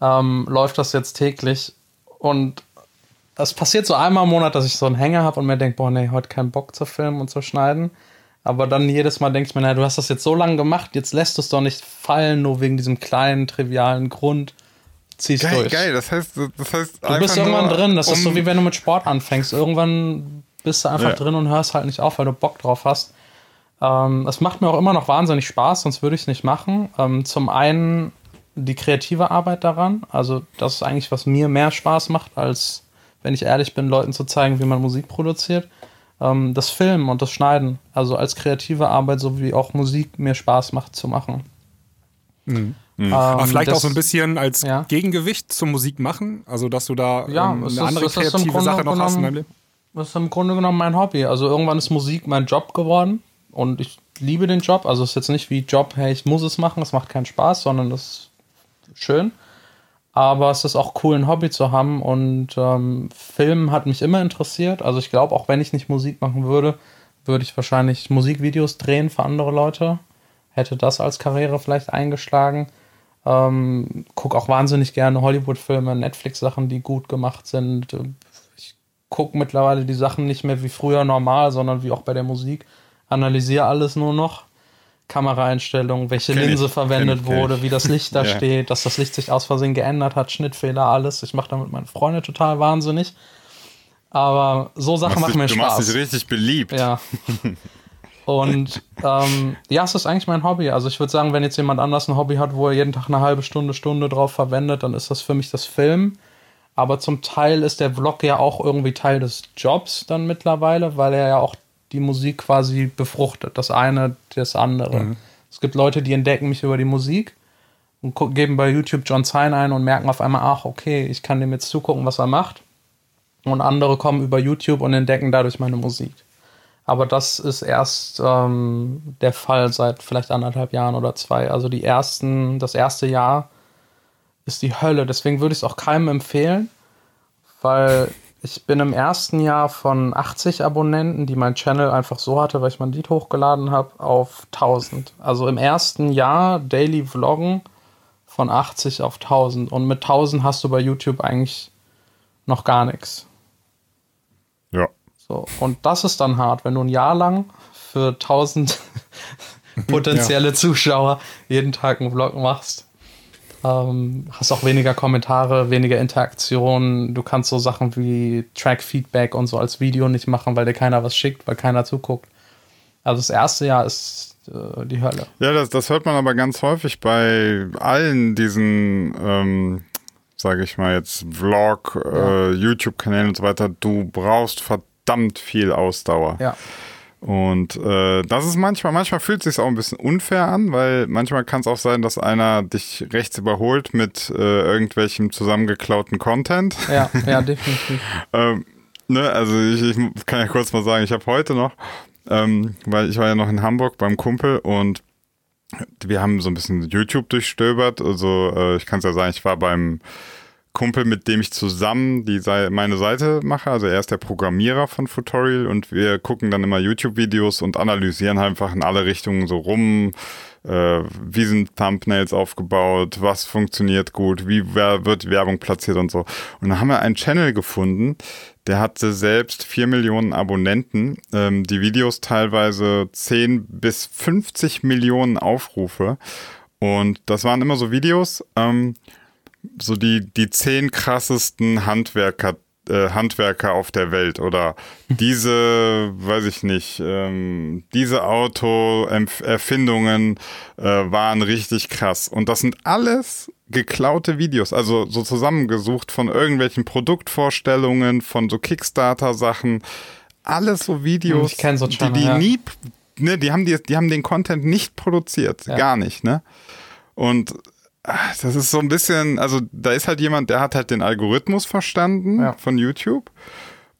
ähm, läuft das jetzt täglich und es passiert so einmal im Monat, dass ich so einen Hänger habe und mir denke, boah, nee, heute keinen Bock zu filmen und zu schneiden. Aber dann jedes Mal denke ich mir, naja, du hast das jetzt so lange gemacht, jetzt lässt du es doch nicht fallen, nur wegen diesem kleinen, trivialen Grund. Ziehst geil, durch. Geil, das heißt, das heißt du bist irgendwann drin. Das um ist so wie wenn du mit Sport anfängst. Irgendwann bist du einfach ja. drin und hörst halt nicht auf, weil du Bock drauf hast. Ähm, es macht mir auch immer noch wahnsinnig Spaß, sonst würde ich es nicht machen. Ähm, zum einen die kreative Arbeit daran. Also, das ist eigentlich, was mir mehr Spaß macht, als, wenn ich ehrlich bin, Leuten zu zeigen, wie man Musik produziert. Ähm, das Filmen und das Schneiden. Also als kreative Arbeit, so wie auch Musik mir Spaß macht zu machen. Mhm. Mhm. Ähm, Aber vielleicht das, auch so ein bisschen als ja. Gegengewicht zum Musik machen, also dass du da ja, ähm, eine ist, andere kreative Sache noch hast in deinem Leben. Das ist im Grunde genommen mein Hobby. Also irgendwann ist Musik mein Job geworden und ich liebe den Job. Also es ist jetzt nicht wie Job, hey, ich muss es machen, es macht keinen Spaß, sondern das schön. Aber es ist auch cool, ein Hobby zu haben. Und ähm, Film hat mich immer interessiert. Also ich glaube, auch wenn ich nicht Musik machen würde, würde ich wahrscheinlich Musikvideos drehen für andere Leute. Hätte das als Karriere vielleicht eingeschlagen. Ähm, gucke auch wahnsinnig gerne Hollywood-Filme, Netflix-Sachen, die gut gemacht sind. Ich gucke mittlerweile die Sachen nicht mehr wie früher normal, sondern wie auch bei der Musik. Analysiere alles nur noch. Kameraeinstellungen, welche kenn Linse ich, verwendet wurde, wie das Licht da ja. steht, dass das Licht sich aus Versehen geändert hat, Schnittfehler, alles. Ich mache damit meine Freunde total wahnsinnig. Aber so Sachen machen mir Spaß. Du machst dich richtig beliebt. Ja. Und ähm, ja, es ist eigentlich mein Hobby. Also ich würde sagen, wenn jetzt jemand anders ein Hobby hat, wo er jeden Tag eine halbe Stunde, Stunde drauf verwendet, dann ist das für mich das Film. Aber zum Teil ist der Vlog ja auch irgendwie Teil des Jobs dann mittlerweile, weil er ja auch die Musik quasi befruchtet. Das eine, das andere. Mhm. Es gibt Leute, die entdecken mich über die Musik und geben bei YouTube John Zine ein und merken auf einmal, ach, okay, ich kann dem jetzt zugucken, was er macht. Und andere kommen über YouTube und entdecken dadurch meine Musik. Aber das ist erst ähm, der Fall seit vielleicht anderthalb Jahren oder zwei. Also die ersten, das erste Jahr ist die Hölle. Deswegen würde ich es auch keinem empfehlen, weil ich bin im ersten Jahr von 80 Abonnenten, die mein Channel einfach so hatte, weil ich mein Lied hochgeladen habe, auf 1000. Also im ersten Jahr Daily Vloggen von 80 auf 1000. Und mit 1000 hast du bei YouTube eigentlich noch gar nichts. Ja. So, und das ist dann hart, wenn du ein Jahr lang für 1000 potenzielle ja. Zuschauer jeden Tag einen Vlog machst. Ähm, hast auch weniger Kommentare, weniger Interaktion. Du kannst so Sachen wie Track-Feedback und so als Video nicht machen, weil dir keiner was schickt, weil keiner zuguckt. Also das erste Jahr ist äh, die Hölle. Ja, das, das hört man aber ganz häufig bei allen diesen, ähm, sage ich mal jetzt, Vlog, ja. äh, YouTube-Kanälen und so weiter. Du brauchst verdammt viel Ausdauer. Ja. Und äh, das ist manchmal, manchmal fühlt es sich auch ein bisschen unfair an, weil manchmal kann es auch sein, dass einer dich rechts überholt mit äh, irgendwelchem zusammengeklauten Content. Ja, ja, definitiv. ähm, ne, also ich, ich kann ja kurz mal sagen, ich habe heute noch, ähm, weil ich war ja noch in Hamburg beim Kumpel und wir haben so ein bisschen YouTube durchstöbert. Also äh, ich kann es ja sagen, ich war beim Kumpel, mit dem ich zusammen die meine Seite mache. Also er ist der Programmierer von Futorial und wir gucken dann immer YouTube-Videos und analysieren einfach in alle Richtungen so rum. Äh, wie sind Thumbnails aufgebaut? Was funktioniert gut? Wie wird Werbung platziert und so? Und dann haben wir einen Channel gefunden, der hatte selbst vier Millionen Abonnenten, ähm, die Videos teilweise 10 bis 50 Millionen Aufrufe. Und das waren immer so Videos, ähm, so die, die zehn krassesten Handwerker, äh, Handwerker auf der Welt oder diese, weiß ich nicht, ähm, diese Auto-Erfindungen äh, waren richtig krass. Und das sind alles geklaute Videos, also so zusammengesucht von irgendwelchen Produktvorstellungen, von so Kickstarter-Sachen. Alles so Videos, so Channel, die, die ja. nie, ne, die haben die, die haben den Content nicht produziert, ja. gar nicht, ne? Und das ist so ein bisschen, also da ist halt jemand, der hat halt den Algorithmus verstanden ja. von YouTube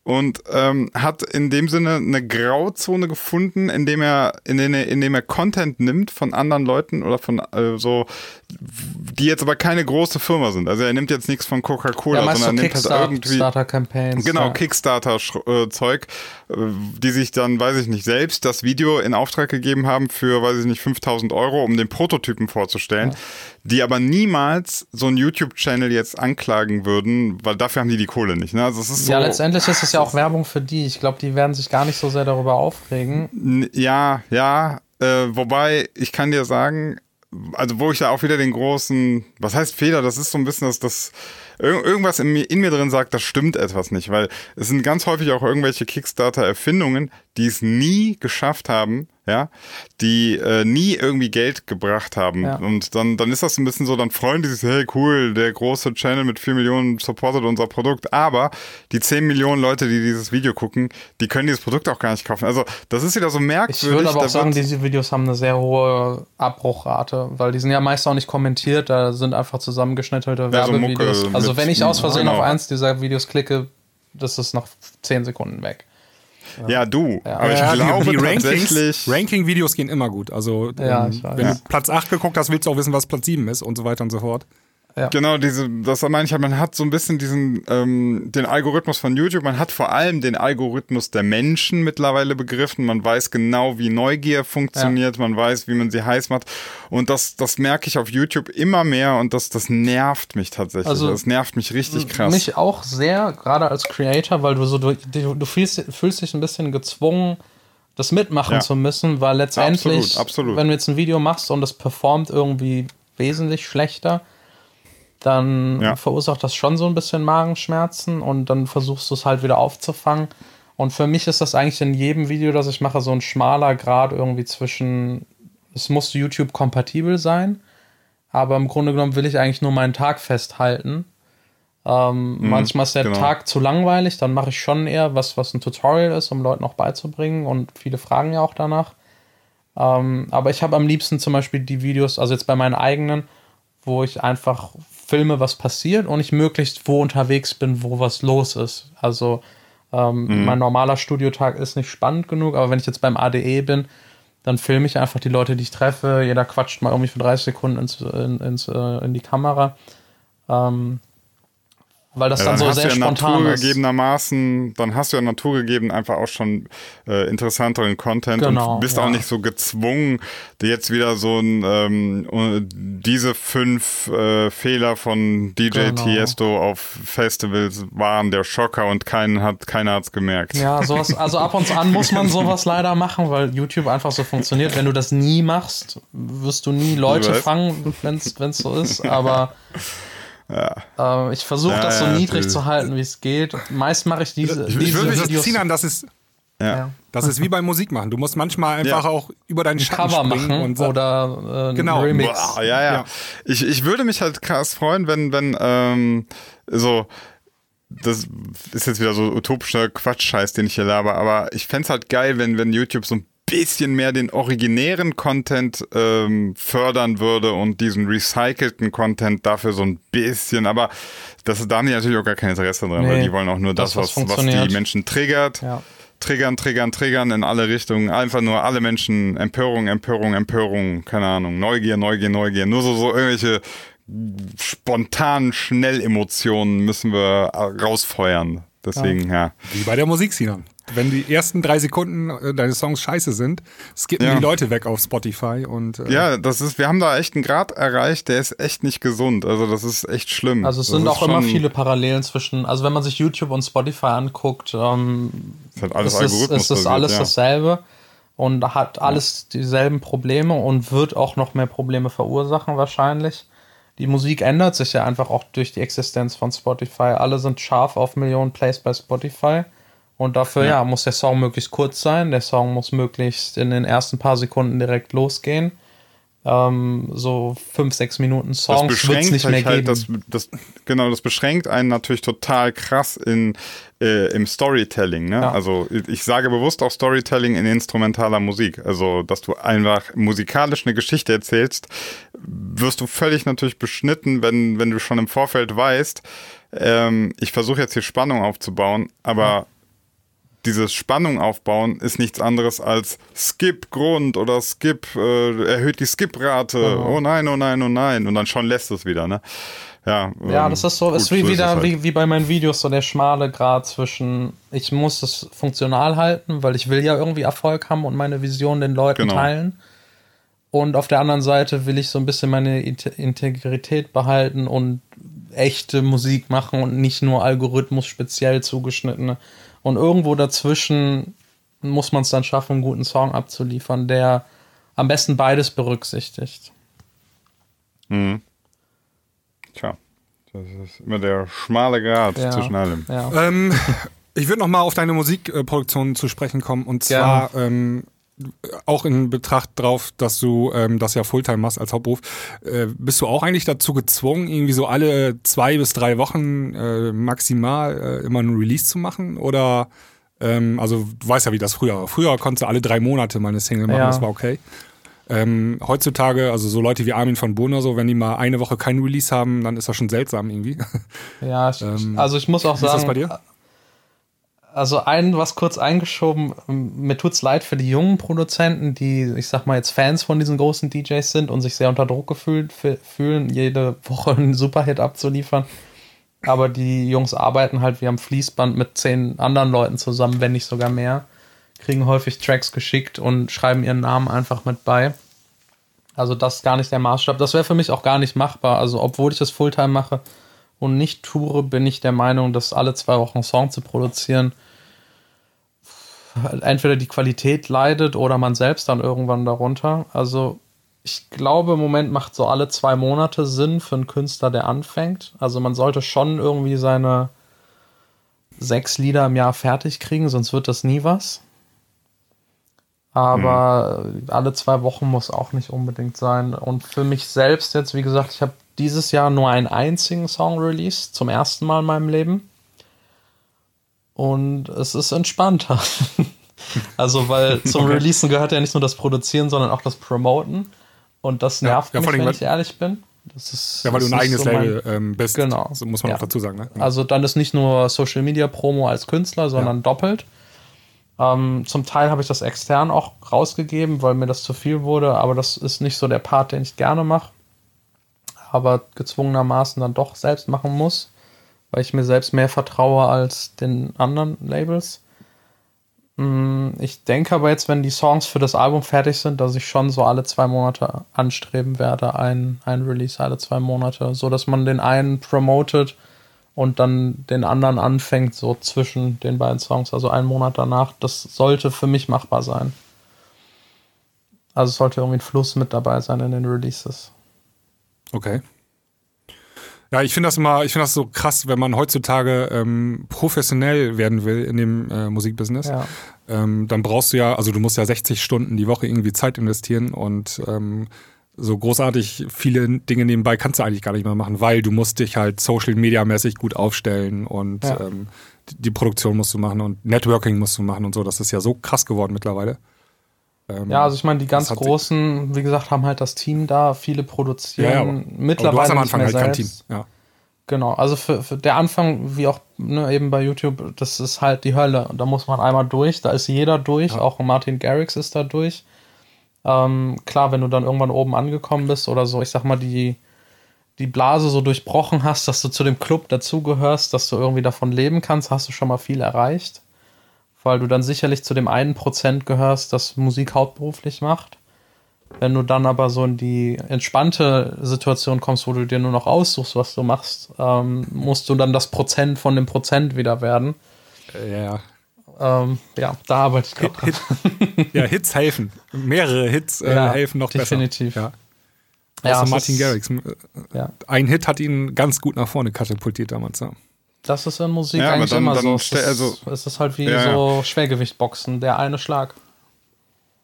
und ähm, hat in dem Sinne eine Grauzone gefunden, indem er, in den, indem er Content nimmt von anderen Leuten oder von äh, so, die jetzt aber keine große Firma sind. Also er nimmt jetzt nichts von Coca-Cola, Ja, sondern er nimmt halt irgendwie Kickstarter-Campaigns. Genau, ja. Kickstarter-Zeug, äh, die sich dann, weiß ich nicht, selbst das Video in Auftrag gegeben haben für, weiß ich nicht, 5000 Euro, um den Prototypen vorzustellen, die aber niemals so einen YouTube-Channel jetzt anklagen würden, weil dafür haben die die Kohle nicht. Ne? Also es ist so, Ja, letztendlich ist es ja auch Werbung für die. Ich glaube, die werden sich gar nicht so sehr darüber aufregen. Ja, ja. Äh, wobei, ich kann dir sagen, also wo ich da auch wieder den großen, was heißt Fehler, das ist so ein bisschen das, das ir- irgendwas in mir, in mir drin sagt, das stimmt etwas nicht, weil es sind ganz häufig auch irgendwelche Kickstarter-Erfindungen, die es nie geschafft haben, ja, die äh, nie irgendwie Geld gebracht haben. Ja. Und dann, dann ist das ein bisschen so, dann freuen die sich, hey cool, der große Channel mit 4 Millionen supportet unser Produkt, aber die 10 Millionen Leute, die dieses Video gucken, die können dieses Produkt auch gar nicht kaufen. Also das ist wieder so merkwürdig. Ich würde aber auch sagen, diese Videos haben eine sehr hohe Abbruchrate, weil die sind ja meist auch nicht kommentiert, da sind einfach zusammengeschnittelte Ja, so Werbevideos. Mucke also wenn ich aus Versehen genau. auf eins dieser Videos klicke, das ist nach 10 Sekunden weg. Ja, du. Aber ich Ja, glaube die Rankings, tatsächlich. Ranking-Videos gehen immer gut. Also, Ja, ähm, wenn Ja. du Platz 8 geguckt hast, willst du auch wissen, was Platz 7 ist und so weiter und so fort. Genau, diese, das meine ich halt, man hat so ein bisschen diesen, ähm, den Algorithmus von YouTube, man hat vor allem den Algorithmus der Menschen mittlerweile begriffen, man weiß genau, wie Neugier funktioniert, man weiß, wie man sie heiß macht. Und das, das merke ich auf YouTube immer mehr und das, das nervt mich tatsächlich, Also, das nervt mich richtig krass. Mich auch sehr, gerade als Creator, weil du so, du, du fühlst, fühlst dich ein bisschen gezwungen, das mitmachen Ja. zu müssen, weil letztendlich, Absolut, absolut. wenn du jetzt ein Video machst und es performt irgendwie wesentlich schlechter, dann Ja. verursacht das schon so ein bisschen Magenschmerzen und dann versuchst du es halt wieder aufzufangen. Und für mich ist das eigentlich in jedem Video, das ich mache, so ein schmaler Grad irgendwie zwischen, es muss YouTube kompatibel sein, aber im Grunde genommen will ich eigentlich nur meinen Tag festhalten. Ähm, manchmal ist der genau. Tag zu langweilig, dann mache ich schon eher was, was ein Tutorial ist, um Leuten auch beizubringen und viele fragen ja auch danach. Ähm, aber ich habe am liebsten zum Beispiel die Videos, also jetzt bei meinen eigenen, wo ich einfach filme, was passiert und ich möglichst wo unterwegs bin, wo was los ist. Also ähm, mein normaler Studiotag ist nicht spannend genug, aber wenn ich jetzt beim ADE bin, dann filme ich einfach die Leute, die ich treffe. Jeder quatscht mal irgendwie für 30 Sekunden ins, in, ins, äh, in die Kamera. Ähm, weil das Ja, dann, dann so hast sehr du ja spontan ist. naturgegebenermaßen, dann hast du ja naturgegeben einfach auch schon äh, interessanteren Content Genau, und bist ja. auch nicht so gezwungen, dir jetzt wieder so ein ähm, äh, diese fünf äh, Fehler von DJ Genau. Tiesto auf Festivals waren der Schocker und keinen hat, keiner hat's gemerkt. Ja, sowas, also ab und an muss man sowas leider machen, weil YouTube einfach so funktioniert. Wenn du das nie machst, wirst du nie Leute fangen, wenn es so ist. Aber äh, ich versuche Ja, das so ja, niedrig zu halten, wie es geht. Meist mache ich diese, Ich diese würde Videos. Sinan, das ist, Ja. das ist wie beim Musik machen. Du musst manchmal einfach Ja. auch über deinen Schatten Cover machen und sa- oder äh, ein Genau. Remix. Boah, ja, ja, Ja. Ich, ich würde mich halt krass freuen, wenn, wenn, ähm, so, das ist jetzt wieder so utopischer Quatschscheiß, den ich hier laber, aber ich fänd's halt geil, wenn, wenn YouTube so ein bisschen mehr den originären Content ähm, fördern würde und diesen recycelten Content dafür so ein bisschen, aber das, da haben die natürlich auch gar kein Interesse dran, weil Nee, die wollen auch nur das, das, was was, was die Menschen triggert. Ja. Triggern, triggern, triggern in alle Richtungen. Einfach nur alle Menschen. Empörung, Empörung, Empörung. Keine Ahnung. Neugier, Neugier, Neugier. Nur so, so irgendwelche spontanen Schnellemotionen müssen wir rausfeuern. Deswegen, ja. Wie bei der Musik, Sinan. Wenn die ersten drei Sekunden äh, deines Songs scheiße sind, skippen Ja. die Leute weg auf Spotify und äh, Ja, das ist, wir haben da echt einen Grad erreicht, der ist echt nicht gesund. Also das ist echt schlimm. Also es das sind auch immer viele Parallelen zwischen, also wenn man sich YouTube und Spotify anguckt, ähm, Ist halt alles es ist, es ist alles ja. dasselbe und hat alles dieselben Probleme und wird auch noch mehr Probleme verursachen wahrscheinlich. Die Musik ändert sich ja einfach auch durch die Existenz von Spotify. Alle sind scharf auf Millionen Plays bei Spotify. Und dafür, ja. muss der Song möglichst kurz sein. Der Song muss möglichst in den ersten paar Sekunden direkt losgehen. Ähm, so fünf, sechs Minuten Songs wird es nicht mehr halt, geben. das, das, genau, das beschränkt einen natürlich total krass in, äh, im Storytelling. Ne? Ja. Also ich- sage bewusst auch Storytelling in instrumentaler Musik. Also, dass du einfach musikalisch eine Geschichte erzählst, wirst du völlig natürlich beschnitten, wenn, wenn du schon im Vorfeld weißt, ähm, ich versuche jetzt hier Spannung aufzubauen, aber dieses Spannung aufbauen ist nichts anderes als Skip Grund oder Skip äh, erhöht die Skip-Rate. Oh. oh nein, oh nein, oh nein. Und dann schon lässt es wieder, ne? Ja, ja, das ist so, gut, ist wie so wieder halt. wie, wie bei meinen Videos so der schmale Grad zwischen, ich muss es funktional halten, weil ich will ja irgendwie Erfolg haben und meine Vision den Leuten genau. teilen. Und auf der anderen Seite will ich so ein bisschen meine Integrität behalten und echte Musik machen und nicht nur Algorithmus speziell zugeschnittene. Und irgendwo dazwischen muss man es dann schaffen, einen guten Song abzuliefern, der am besten beides berücksichtigt. Mhm. Tja, das ist immer der schmale Grad ja, zwischen allem. Ja. Ähm, ich würde noch mal auf deine Musikproduktion zu sprechen kommen und zwar ähm, auch in Betracht drauf, dass du ähm, das ja Fulltime machst als Hauptberuf. Äh, bist du auch eigentlich dazu gezwungen, irgendwie so alle zwei bis drei Wochen äh, maximal äh, immer ein Release zu machen? Oder ähm, also du weißt ja, wie das früher war. Früher konntest du alle drei Monate mal eine Single machen, ja. das war okay. Ähm, heutzutage, also so Leute wie Armin von Bohner, so, wenn die mal eine Woche keinen Release haben, dann ist das schon seltsam irgendwie. Ja, ich, ähm, also ich muss auch sagen. Ist das bei dir? Also ein, was kurz eingeschoben, mir tut's leid für die jungen Produzenten, die, ich sag mal, jetzt Fans von diesen großen DJs sind und sich sehr unter Druck gefühlt fühlen, jede Woche einen Superhit abzuliefern. Aber die Jungs arbeiten halt wie am Fließband mit zehn anderen Leuten zusammen, wenn nicht sogar mehr kriegen häufig Tracks geschickt und schreiben ihren Namen einfach mit bei. Also das ist gar nicht der Maßstab. Das wäre für mich auch gar nicht machbar. Also obwohl ich das Fulltime mache und nicht toure, bin ich der Meinung, dass alle zwei Wochen einen Song zu produzieren entweder die Qualität leidet oder man selbst dann irgendwann darunter. Also ich glaube, im Moment macht so alle zwei Monate Sinn für einen Künstler, der anfängt. Also man sollte schon irgendwie seine sechs Lieder im Jahr fertig kriegen, sonst wird das nie was. Aber mhm. alle zwei Wochen muss auch nicht unbedingt sein. Und für mich selbst jetzt, wie gesagt, ich habe dieses Jahr nur einen einzigen Song released, zum ersten Mal in meinem Leben. Und es ist entspannter. also, weil zum okay. Releasen gehört ja nicht nur das Produzieren, sondern auch das Promoten. Und das nervt ja, ja, mich, wenn ich ehrlich bin. Das ist, ja, weil du ein eigenes so Label ähm, bist. Genau. So muss man ja. auch dazu sagen. Ne? Also dann ist nicht nur Social Media Promo als Künstler, sondern ja. doppelt. Ähm, zum Teil habe ich das extern auch rausgegeben, weil mir das zu viel wurde, aber das ist nicht so der Part, den ich gerne mache. Aber gezwungenermaßen dann doch selbst machen muss, weil ich mir selbst mehr vertraue als den anderen Labels. Mm, ich denke aber jetzt, wenn die Songs für das Album fertig sind, dass ich schon so alle zwei Monate anstreben werde, ein, ein Release alle zwei Monate, so dass man den einen promotet und dann den anderen anfängt, so zwischen den beiden Songs, also einen Monat danach. Das sollte für mich machbar sein. Also sollte irgendwie ein Fluss mit dabei sein in den Releases. Okay. Ja, ich finde das immer, ich finde das so krass, wenn man heutzutage ähm, professionell werden will in dem äh, Musikbusiness. Ja. Ähm, dann brauchst du ja, also du musst ja 60 Stunden die Woche irgendwie Zeit investieren und ähm, so großartig viele Dinge nebenbei kannst du eigentlich gar nicht mehr machen, weil du musst dich halt Social Media mäßig gut aufstellen und ja. ähm, die Produktion musst du machen und Networking musst du machen und so. Das ist ja so krass geworden mittlerweile. Ähm, ja, also ich meine, die ganz großen, wie gesagt, haben halt das Team da, viele produzieren. Ja, ja, mittlerweile aber du hast am Anfang halt kein Team. Ja. Genau, also für, für der Anfang, wie auch ne, eben bei YouTube, das ist halt die Hölle. Da muss man einmal durch, da ist jeder durch, ja. auch Martin Garrix ist da durch. Ähm, klar, wenn du dann irgendwann oben angekommen bist oder so, ich sag mal, die, die Blase so durchbrochen hast, dass du zu dem Club dazugehörst, dass du irgendwie davon leben kannst, hast du schon mal viel erreicht. Weil du dann sicherlich zu dem einen Prozent gehörst, das Musik hauptberuflich macht. Wenn du dann aber so in die entspannte Situation kommst, wo du dir nur noch aussuchst, was du machst, ähm, musst du dann das Prozent von dem Prozent wieder werden. Äh, ja. Ähm, ja, da arbeite ich gerade Hit, Ja, Hits helfen. Mehrere Hits äh, ja, helfen noch definitiv. besser. Ja. Ja, also Martin Garrix. Ja. Ein Hit hat ihn ganz gut nach vorne katapultiert damals. Ja. Das ist in Musik ja, eigentlich dann, immer dann so. Es ist, also, es ist halt wie ja, so Schwergewichtboxen, der eine Schlag.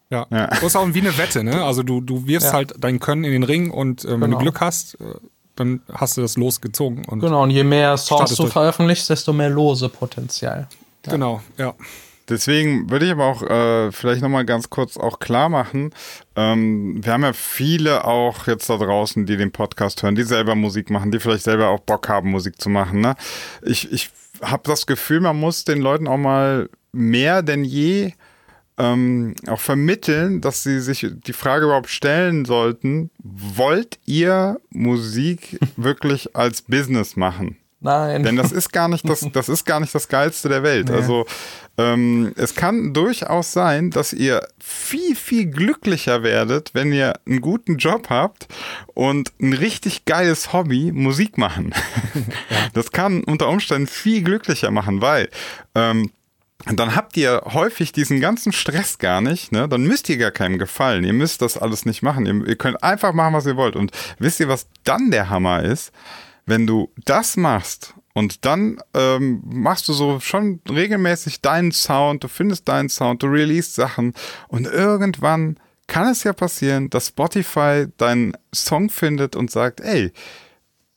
Ja. ja. Das ist auch wie eine Wette, ne? Also du, du wirfst ja. halt dein Können in den Ring und äh, wenn genau. du Glück hast, äh, dann hast du das losgezogen. Und genau, und je mehr Songs du veröffentlichst, desto mehr Lose potenziell. Ja. Genau, ja. Deswegen würde ich aber auch äh, vielleicht nochmal ganz kurz auch klar machen, ähm, wir haben ja viele auch jetzt da draußen, die den Podcast hören, die selber Musik machen, die vielleicht selber auch Bock haben, Musik zu machen. Ne? Ich, ich habe das Gefühl, man muss den Leuten auch mal mehr denn je ähm, auch vermitteln, dass sie sich die Frage überhaupt stellen sollten, wollt ihr Musik wirklich als Business machen? Nein. Denn das ist gar nicht das, das ist gar nicht das Geilste der Welt. Nee. Also ähm, es kann durchaus sein, dass ihr viel, viel glücklicher werdet, wenn ihr einen guten Job habt und ein richtig geiles Hobby, Musik machen. Ja. Das kann unter Umständen viel glücklicher machen, weil ähm, dann habt ihr häufig diesen ganzen Stress gar nicht, ne? Dann müsst ihr gar keinem gefallen. Ihr müsst das alles nicht machen. Ihr, ihr könnt einfach machen, was ihr wollt. Und wisst ihr, was dann der Hammer ist? Wenn du das machst und dann ähm, machst du so schon regelmäßig deinen Sound, du findest deinen Sound, du release Sachen und irgendwann kann es ja passieren, dass Spotify deinen Song findet und sagt, ey,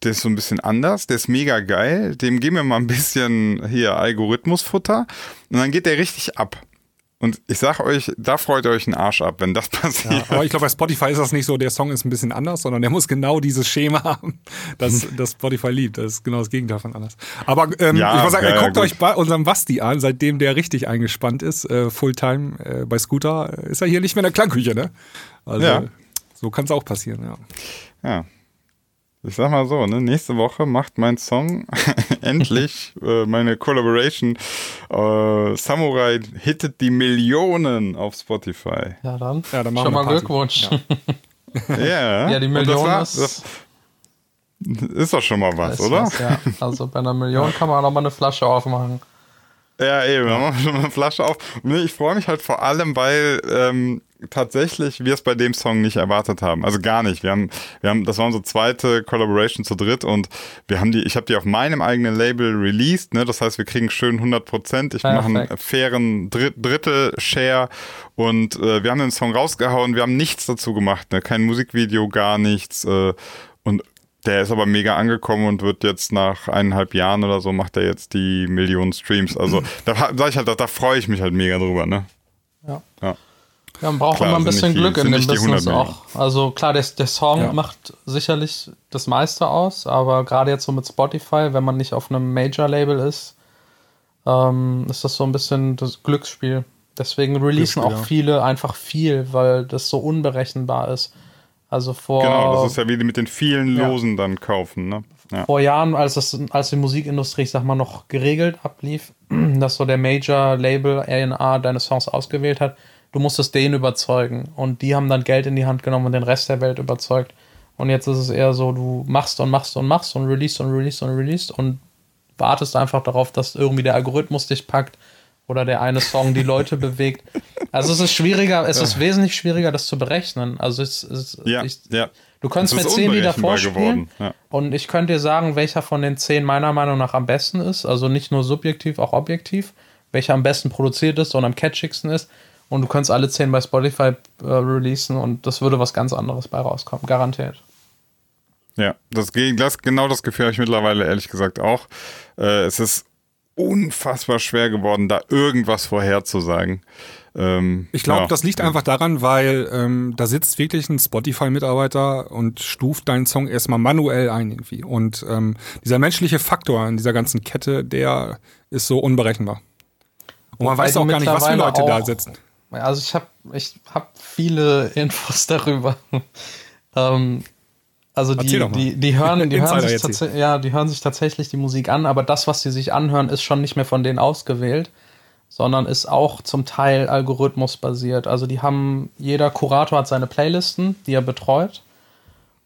der ist so ein bisschen anders, der ist mega geil, dem geben wir mal ein bisschen hier Algorithmusfutter und dann geht der richtig ab. Und ich sag euch, da freut ihr euch einen Arsch ab, wenn das passiert. Ja, aber ich glaube, bei Spotify ist das nicht so, der Song ist ein bisschen anders, sondern der muss genau dieses Schema haben, das, das Spotify liebt. Das ist genau das Gegenteil von anders. Aber ähm, ja, ich muss sagen, ja, guckt gut. euch bei unserem Basti an, seitdem der richtig eingespannt ist, äh, Fulltime äh, bei Scooter, ist er hier nicht mehr in der Klangküche, ne? Also ja. so kann es auch passieren, ja. Ja, ich sag mal so, ne, nächste Woche macht mein Song endlich äh, meine Collaboration äh, Samurai hittet die Millionen auf Spotify. Ja, dann, ja, dann machen schon mal Glückwunsch. Ja. yeah. ja, die Million war, ist, das ist doch schon mal was, oder? Was, ja. Also bei einer Million kann man auch noch mal eine Flasche aufmachen. Ja, eben, dann machen wir schon mal eine Flasche auf. Nee, ich freue mich halt vor allem, weil ähm, tatsächlich wir es bei dem Song nicht erwartet haben. Also gar nicht. Wir haben, wir haben, das war unsere zweite Collaboration zu dritt und wir haben die, ich habe die auf meinem eigenen Label released, ne? Das heißt, wir kriegen schön 100 Prozent. Ich mache einen fairen Dritt, Drittel-Share und äh, wir haben den Song rausgehauen. Wir haben nichts dazu gemacht, ne? Kein Musikvideo, gar nichts. Äh, und der ist aber mega angekommen und wird jetzt nach eineinhalb Jahren oder so macht er jetzt die Millionen Streams. Also da sag ich halt, da, da freue ich mich halt mega drüber, ne? Ja. ja. Ja, man braucht klar, immer ein bisschen Glück in dem Business auch. Also klar, der, der Song ja. macht sicherlich das meiste aus, aber gerade jetzt so mit Spotify, wenn man nicht auf einem Major-Label ist, ähm, ist das so ein bisschen das Glücksspiel. Deswegen releasen auch viele einfach viel, weil das so unberechenbar ist. Also vor. Genau, das ist ja wie die mit den vielen Losen ja. dann kaufen, ne? Ja. Vor Jahren, als das, als die Musikindustrie, ich sag mal, noch geregelt ablief, dass so der Major-Label A&R deine Songs ausgewählt hat, du musstest den überzeugen. Und die haben dann Geld in die Hand genommen und den Rest der Welt überzeugt. Und jetzt ist es eher so, du machst und machst und machst und release und release und release und wartest einfach darauf, dass irgendwie der Algorithmus dich packt oder der eine Song die Leute bewegt. Also es ist schwieriger, es ist wesentlich schwieriger, das zu berechnen. Also es, es ja, ich, ja. du könntest mir zehn Lieder vorspielen ja. und ich könnte dir sagen, welcher von den zehn meiner Meinung nach am besten ist. Also nicht nur subjektiv, auch objektiv. Welcher am besten produziert ist und am catchigsten ist und du könntest alle zehn bei Spotify äh, releasen und das würde was ganz anderes bei rauskommen, garantiert. Ja, das, das genau das Gefühl habe ich mittlerweile ehrlich gesagt auch. Äh, es ist unfassbar schwer geworden, da irgendwas vorherzusagen. Ähm, ich glaube, ja. das liegt einfach daran, weil ähm, da sitzt wirklich ein Spotify-Mitarbeiter und stuft deinen Song erstmal manuell ein irgendwie. Und ähm, dieser menschliche Faktor in dieser ganzen Kette, der ist so unberechenbar. Und man weiß auch gar nicht, was für Leute da sitzen. Also ich habe ich hab viele Infos darüber. also die, die, die hören, die hören, sich ja, die hören sich tatsächlich die Musik an, aber das, was sie sich anhören, ist schon nicht mehr von denen ausgewählt, sondern ist auch zum Teil algorithmusbasiert. Also die haben, jeder Kurator hat seine Playlisten, die er betreut.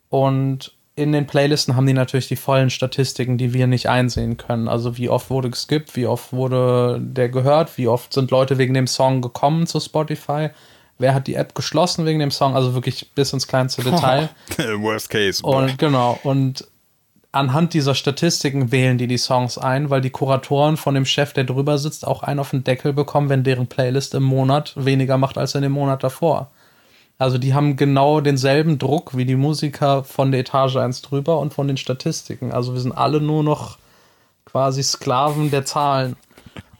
Und in den Playlisten haben die natürlich die vollen Statistiken, die wir nicht einsehen können. Also wie oft wurde geskippt, wie oft wurde der gehört, wie oft sind Leute wegen dem Song gekommen zu Spotify, wer hat die App geschlossen wegen dem Song, also wirklich bis ins kleinste Detail. Worst case. Und genau, und anhand dieser Statistiken wählen die die Songs ein, weil die Kuratoren von dem Chef, der drüber sitzt, auch einen auf den Deckel bekommen, wenn deren Playlist im Monat weniger macht als in dem Monat davor. Also die haben genau denselben Druck wie die Musiker von der Etage 1 drüber und von den Statistiken. Also wir sind alle nur noch quasi Sklaven der Zahlen.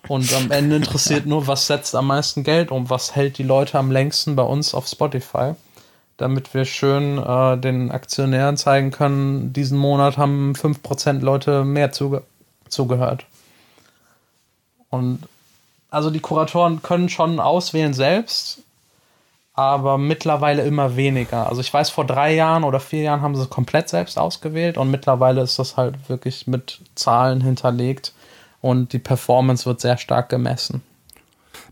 Und am Ende interessiert nur, was setzt am meisten Geld um, was hält die Leute am längsten bei uns auf Spotify, damit wir schön äh, den Aktionären zeigen können, diesen Monat haben 5% Leute mehr zuge zugehört. Und also die Kuratoren können schon auswählen selbst, aber mittlerweile immer weniger. Also ich weiß, vor drei Jahren oder vier Jahren haben sie es komplett selbst ausgewählt und mittlerweile ist das halt wirklich mit Zahlen hinterlegt und die Performance wird sehr stark gemessen.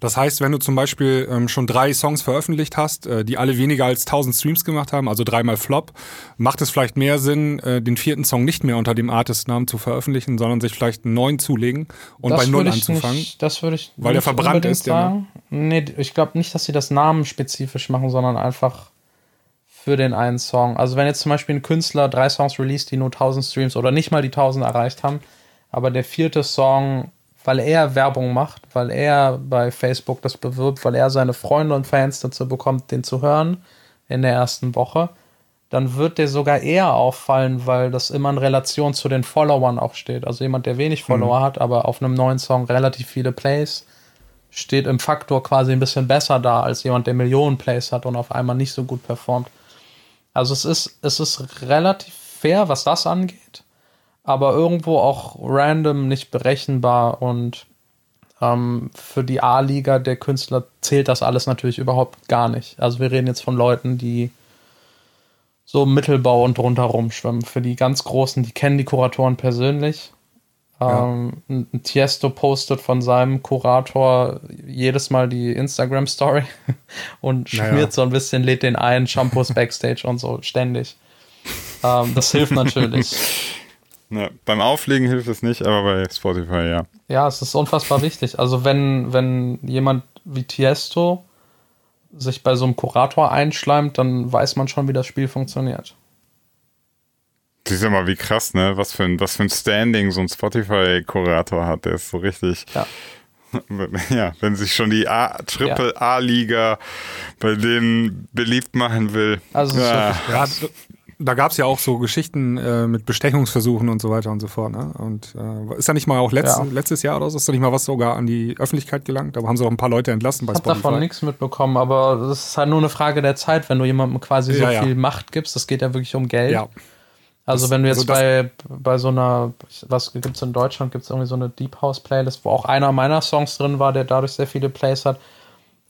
Das heißt, wenn du zum Beispiel ähm, schon drei Songs veröffentlicht hast, äh, die alle weniger als 1000 Streams gemacht haben, also dreimal Flop, macht es vielleicht mehr Sinn, äh, den vierten Song nicht mehr unter dem Artistnamen zu veröffentlichen, sondern sich vielleicht einen neuen zulegen und das bei Null anzufangen. Nicht, das würde ich Weil der verbrannt ist. Sagen. Der, nee, ich glaube nicht, dass sie das namenspezifisch machen, sondern einfach für den einen Song. Also wenn jetzt zum Beispiel ein Künstler drei Songs released, die nur 1000 Streams oder nicht mal die 1000 erreicht haben, aber der vierte Song weil er Werbung macht, weil er bei Facebook das bewirbt, weil er seine Freunde und Fans dazu bekommt, den zu hören in der ersten Woche, dann wird der sogar eher auffallen, weil das immer in Relation zu den Followern auch steht. Also jemand, der wenig Follower mhm. hat, aber auf einem neuen Song relativ viele Plays, steht im Faktor quasi ein bisschen besser da als jemand, der Millionen Plays hat und auf einmal nicht so gut performt. Also es ist, es ist relativ fair, was das angeht aber irgendwo auch random, nicht berechenbar und ähm, für die A-Liga der Künstler zählt das alles natürlich überhaupt gar nicht. Also wir reden jetzt von Leuten, die so Mittelbau und drunter rumschwimmen. Für die ganz Großen, die kennen die Kuratoren persönlich. Ja. Ähm, ein Tiesto postet von seinem Kurator jedes Mal die Instagram-Story und schmiert naja. so ein bisschen, lädt den ein, Shampoos Backstage und so ständig. Ähm, das hilft natürlich. Ja, beim Auflegen hilft es nicht, aber bei Spotify ja. Ja, es ist unfassbar wichtig. Also wenn, wenn jemand wie Tiesto sich bei so einem Kurator einschleimt, dann weiß man schon, wie das Spiel funktioniert. Siehst du mal, wie krass, ne? Was für ein, was für ein Standing so ein Spotify-Kurator hat. Der ist so richtig. Ja. ja, wenn sich schon die A, Triple A-Liga bei denen beliebt machen will. Also ja. Da gab es ja auch so Geschichten äh, mit Bestechungsversuchen und so weiter und so fort. Ne? Und äh, ist da nicht mal auch letzt, ja. letztes Jahr oder so, ist da nicht mal was sogar an die Öffentlichkeit gelangt? Da haben sie auch ein paar Leute entlassen bei ich Spotify. Ich habe davon nichts mitbekommen, aber das ist halt nur eine Frage der Zeit, wenn du jemandem quasi so ja, viel Macht gibst. Das geht ja wirklich um Geld. Ja. Also das, wenn du jetzt also bei, bei so einer, was gibt es in Deutschland, gibt es irgendwie so eine Deep House Playlist, wo auch einer meiner Songs drin war, der dadurch sehr viele Plays hat.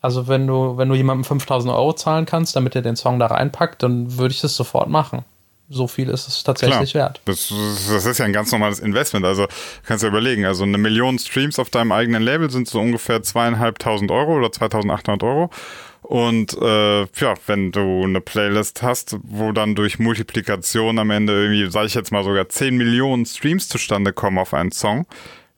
Also wenn du, wenn du jemandem 5000 Euro zahlen kannst, damit er den Song da reinpackt, dann würde ich das sofort machen. So viel ist es tatsächlich Klar. wert. Das, das, ist ja ein ganz normales Investment. Also kannst du dir überlegen, also eine Million Streams auf deinem eigenen Label sind so ungefähr zweieinhalbtausend Euro oder 2800 Euro. Und äh, ja, wenn du eine Playlist hast, wo dann durch Multiplikation am Ende irgendwie, sage ich jetzt mal sogar 10 Millionen Streams zustande kommen auf einen Song,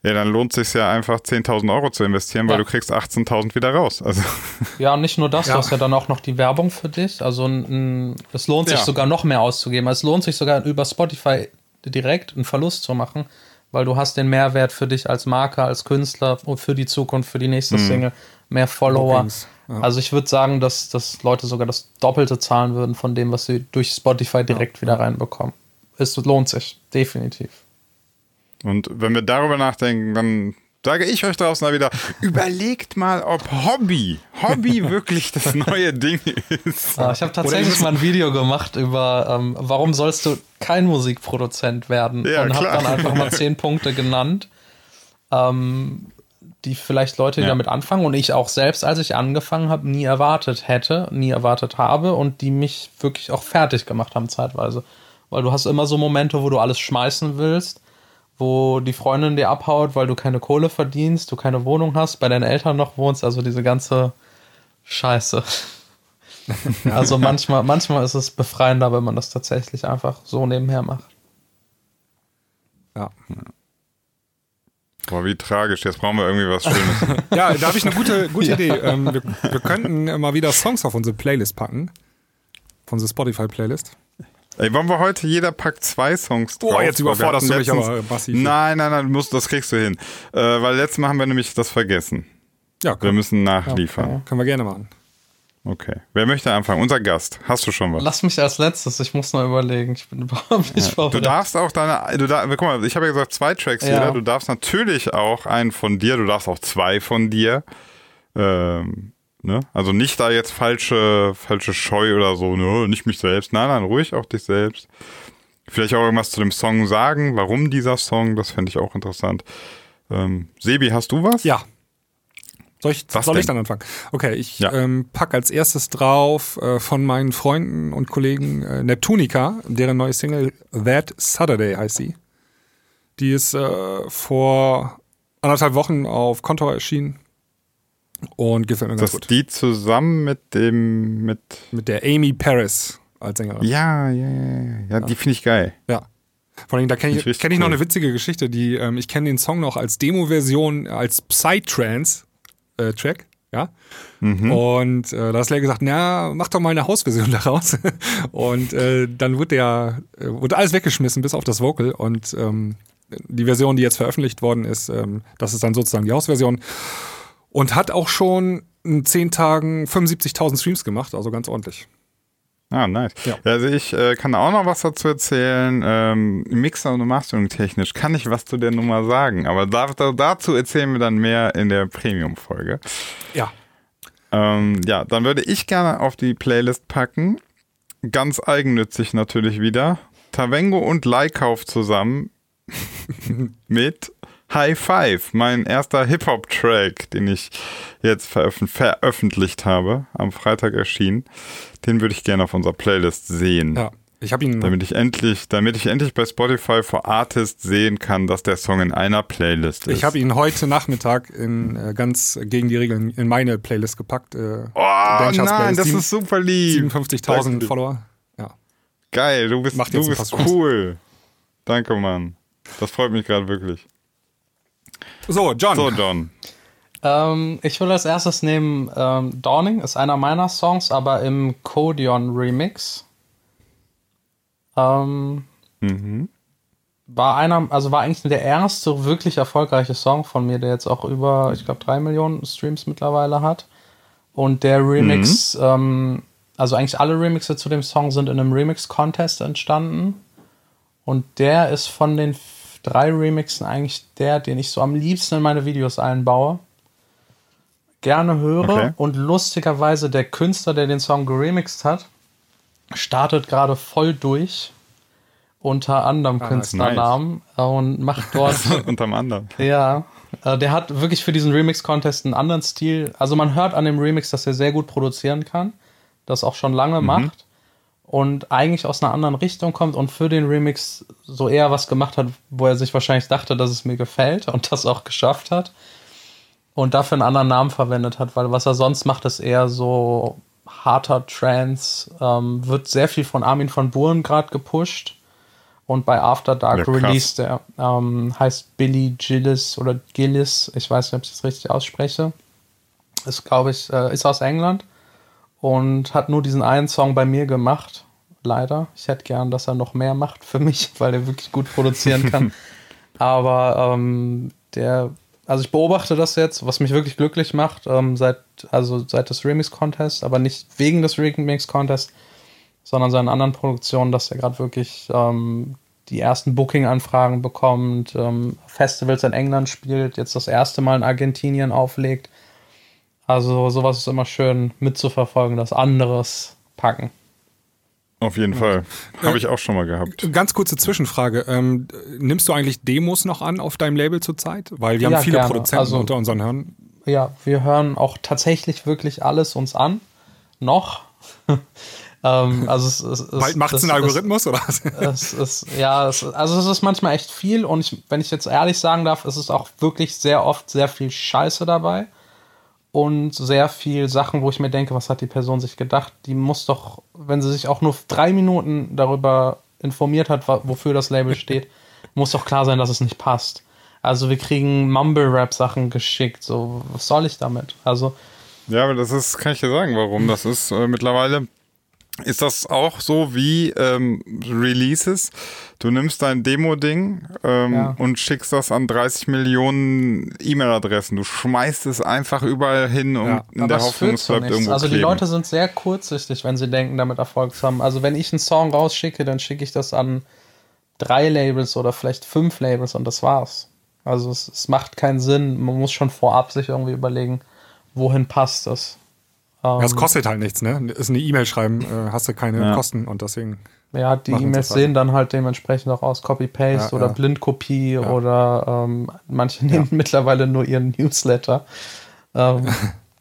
ja, dann lohnt es sich ja einfach 10.000 Euro zu investieren, weil ja. du kriegst 18.000 wieder raus. Also. Ja, und nicht nur das, ja. du hast ja dann auch noch die Werbung für dich. Also es lohnt sich ja. sogar noch mehr auszugeben. Es lohnt sich sogar über Spotify direkt einen Verlust zu machen, weil du hast den Mehrwert für dich als Marke, als Künstler und für die Zukunft, für die nächste mhm. Single, mehr Follower. Also ich würde sagen, dass, dass Leute sogar das Doppelte zahlen würden von dem, was sie durch Spotify direkt wieder reinbekommen. Es lohnt sich, definitiv. Und wenn wir darüber nachdenken, dann sage ich euch draußen wieder, überlegt mal, ob Hobby, Hobby wirklich das neue Ding ist. Ja, ich habe tatsächlich mal ein Video gemacht über, ähm, warum sollst du kein Musikproduzent werden? Ja, und habe dann einfach mal zehn Punkte genannt, ähm, die vielleicht Leute, die ja. damit anfangen und ich auch selbst, als ich angefangen habe, nie erwartet hätte, nie erwartet habe und die mich wirklich auch fertig gemacht haben zeitweise. Weil du hast immer so Momente, wo du alles schmeißen willst wo die Freundin dir abhaut, weil du keine Kohle verdienst, du keine Wohnung hast, bei deinen Eltern noch wohnst, also diese ganze Scheiße. also manchmal, manchmal ist es befreiender, wenn man das tatsächlich einfach so nebenher macht. Ja. Boah, wie tragisch. Jetzt brauchen wir irgendwie was Schönes. ja, da habe ich eine gute, gute ja. Idee. Ähm, wir, wir, könnten mal wieder Songs auf unsere Playlist packen. Auf unsere Spotify-Playlist. Ey, wollen wir heute, jeder packt zwei Songs drauf. Oh, jetzt überforderst du mich aber massiv. Nein, nein, nein, musst, das kriegst du hin. Äh, weil letztes Mal haben wir nämlich das vergessen. Ja, komm. Wir müssen nachliefern. Okay. Können wir gerne machen. Okay. Wer möchte anfangen? Unser Gast. Hast du schon was? Lass mich als letztes. Ich muss noch überlegen. Ich bin überhaupt nicht ja. vorbereitet. Du darfst auch deine. Du da, guck mal, ich habe ja gesagt, zwei Tracks ja. jeder. Du darfst natürlich auch einen von dir. Du darfst auch zwei von dir. Ähm, Ne? Also nicht da jetzt falsche, falsche Scheu oder so, ne? nicht mich selbst. Nein, nein, ruhig auch dich selbst. Vielleicht auch irgendwas zu dem Song sagen, warum dieser Song, das fände ich auch interessant. Ähm, Sebi, hast du was? Ja. Soll ich, soll ich dann anfangen? Okay, ich ja. ähm, pack als erstes drauf äh, von meinen Freunden und Kollegen äh, Neptunica, deren neue Single That Saturday heißt sie. Die ist äh, vor anderthalb Wochen auf Kontor erschienen und gefällt mir ganz gut. Die zusammen mit dem mit mit der Amy Paris als Sängerin. Ja, ja, ja, ja, ja. die finde ich geil. Ja. Vor allem, da kenne ich, ich, kenn ich noch eine witzige Geschichte, die, ähm, ich kenne den Song noch als Demo-Version, als Psytrance-Track. Äh, ja. Mhm. Und äh, da hat Slayer gesagt, na, mach doch mal eine Hausversion daraus. und äh, dann wurde der, äh, wurde alles weggeschmissen, bis auf das Vocal. Und ähm, die Version, die jetzt veröffentlicht worden ist, ähm, das ist dann sozusagen die Hausversion. Und hat auch schon in zehn Tagen 75.000 Streams gemacht, also ganz ordentlich. Ah, nice. Ja. Also ich äh, kann auch noch was dazu erzählen. Ähm, Mixer und Mastering technisch kann ich was zu der Nummer sagen, aber da, da, dazu erzählen wir dann mehr in der Premium-Folge. Ja. Ähm, ja, dann würde ich gerne auf die Playlist packen. Ganz eigennützig natürlich wieder. Tavengo und Leikauf zusammen mit High Five, mein erster Hip-Hop-Track, den ich jetzt veröffentlicht habe, am Freitag erschienen. Den würde ich gerne auf unserer Playlist sehen. Ja. Ich habe ihn. Damit ich endlich, damit ich endlich bei Spotify for Artists sehen kann, dass der Song in einer Playlist ist. Ich habe ihn heute Nachmittag in äh, ganz gegen die Regeln in meine Playlist gepackt. Äh, oh nein, Playlist. das ist super lieb. 57.000 Follower. Ja. Geil, du bist, du bist cool. Danke, Mann. Das freut mich gerade wirklich. So, John. So, John. Ähm, ich würde als erstes nehmen ähm, Dawning, ist einer meiner Songs, aber im Codion Remix. Ähm, mhm. War einer, also war eigentlich der erste wirklich erfolgreiche Song von mir, der jetzt auch über, ich glaube, drei Millionen Streams mittlerweile hat. Und der Remix, mhm. ähm, also eigentlich alle Remixe zu dem Song sind in einem Remix-Contest entstanden. Und der ist von den drei Remixen eigentlich der, den ich so am liebsten in meine Videos einbaue. Gerne höre okay. und lustigerweise der Künstler, der den Song geremixt hat, startet gerade voll durch unter anderem ah, Künstlernamen nice. und macht dort. Unterm anderen. Ja. Äh, der hat wirklich für diesen Remix-Contest einen anderen Stil. Also man hört an dem Remix, dass er sehr gut produzieren kann, das auch schon lange mhm. macht und eigentlich aus einer anderen Richtung kommt und für den Remix so eher was gemacht hat, wo er sich wahrscheinlich dachte, dass es mir gefällt und das auch geschafft hat und dafür einen anderen Namen verwendet hat, weil was er sonst macht, ist eher so harter Trance, ähm, wird sehr viel von Armin von Buren gerade gepusht und bei After Dark ja, Release, der ähm, heißt Billy Gillis oder Gillis, ich weiß nicht, ob ich das richtig ausspreche, ist glaube ich, äh, ist aus England und hat nur diesen einen Song bei mir gemacht. Leider. Ich hätte gern, dass er noch mehr macht für mich, weil er wirklich gut produzieren kann. Aber ähm, der, also ich beobachte das jetzt, was mich wirklich glücklich macht, ähm, seit, also seit des Remix Contest, aber nicht wegen des Remix Contest, sondern seinen anderen Produktionen, dass er gerade wirklich ähm, die ersten Booking-Anfragen bekommt, ähm, Festivals in England spielt, jetzt das erste Mal in Argentinien auflegt also sowas ist immer schön mitzuverfolgen, dass anderes packen. Auf jeden Fall. Habe äh, ich auch schon mal gehabt. Ganz kurze Zwischenfrage. Ähm, nimmst du eigentlich Demos noch an auf deinem Label zurzeit? Weil wir ja, haben viele gerne. Produzenten also, unter unseren Hörern. Ja, wir hören auch tatsächlich wirklich alles uns an. Noch. ähm, also es, es, Bald macht es einen Algorithmus, oder? es ist, ja, es, also es ist manchmal echt viel und ich, wenn ich jetzt ehrlich sagen darf, es ist auch wirklich sehr oft sehr viel Scheiße dabei und sehr viel Sachen, wo ich mir denke, was hat die Person sich gedacht? Die muss doch, wenn sie sich auch nur drei Minuten darüber informiert hat, wofür das Label steht, muss doch klar sein, dass es nicht passt. Also wir kriegen Mumble-Rap-Sachen geschickt. So, was soll ich damit? Also. Ja, aber das ist, kann ich dir sagen, warum. Das ist äh, mittlerweile ist das auch so wie ähm, Releases? Du nimmst dein Demo-Ding ähm, ja. und schickst das an 30 Millionen E-Mail-Adressen. Du schmeißt es einfach überall hin und ja. in der Hoffnung, es bleibt irgendwo Also die kleben. Leute sind sehr kurzsichtig, wenn sie denken, damit Erfolg zu haben. Also wenn ich einen Song rausschicke, dann schicke ich das an drei Labels oder vielleicht fünf Labels und das war's. Also es, es macht keinen Sinn. Man muss schon vorab sich irgendwie überlegen, wohin passt das. Ja, es ähm, kostet halt nichts, ne? Ist eine E-Mail schreiben, äh, hast du keine ja. Kosten und deswegen. Ja, die E-Mails sehen dann halt dementsprechend auch aus Copy-Paste ja, oder Blindkopie oder ähm, manche nehmen mittlerweile nur ihren Newsletter. ähm,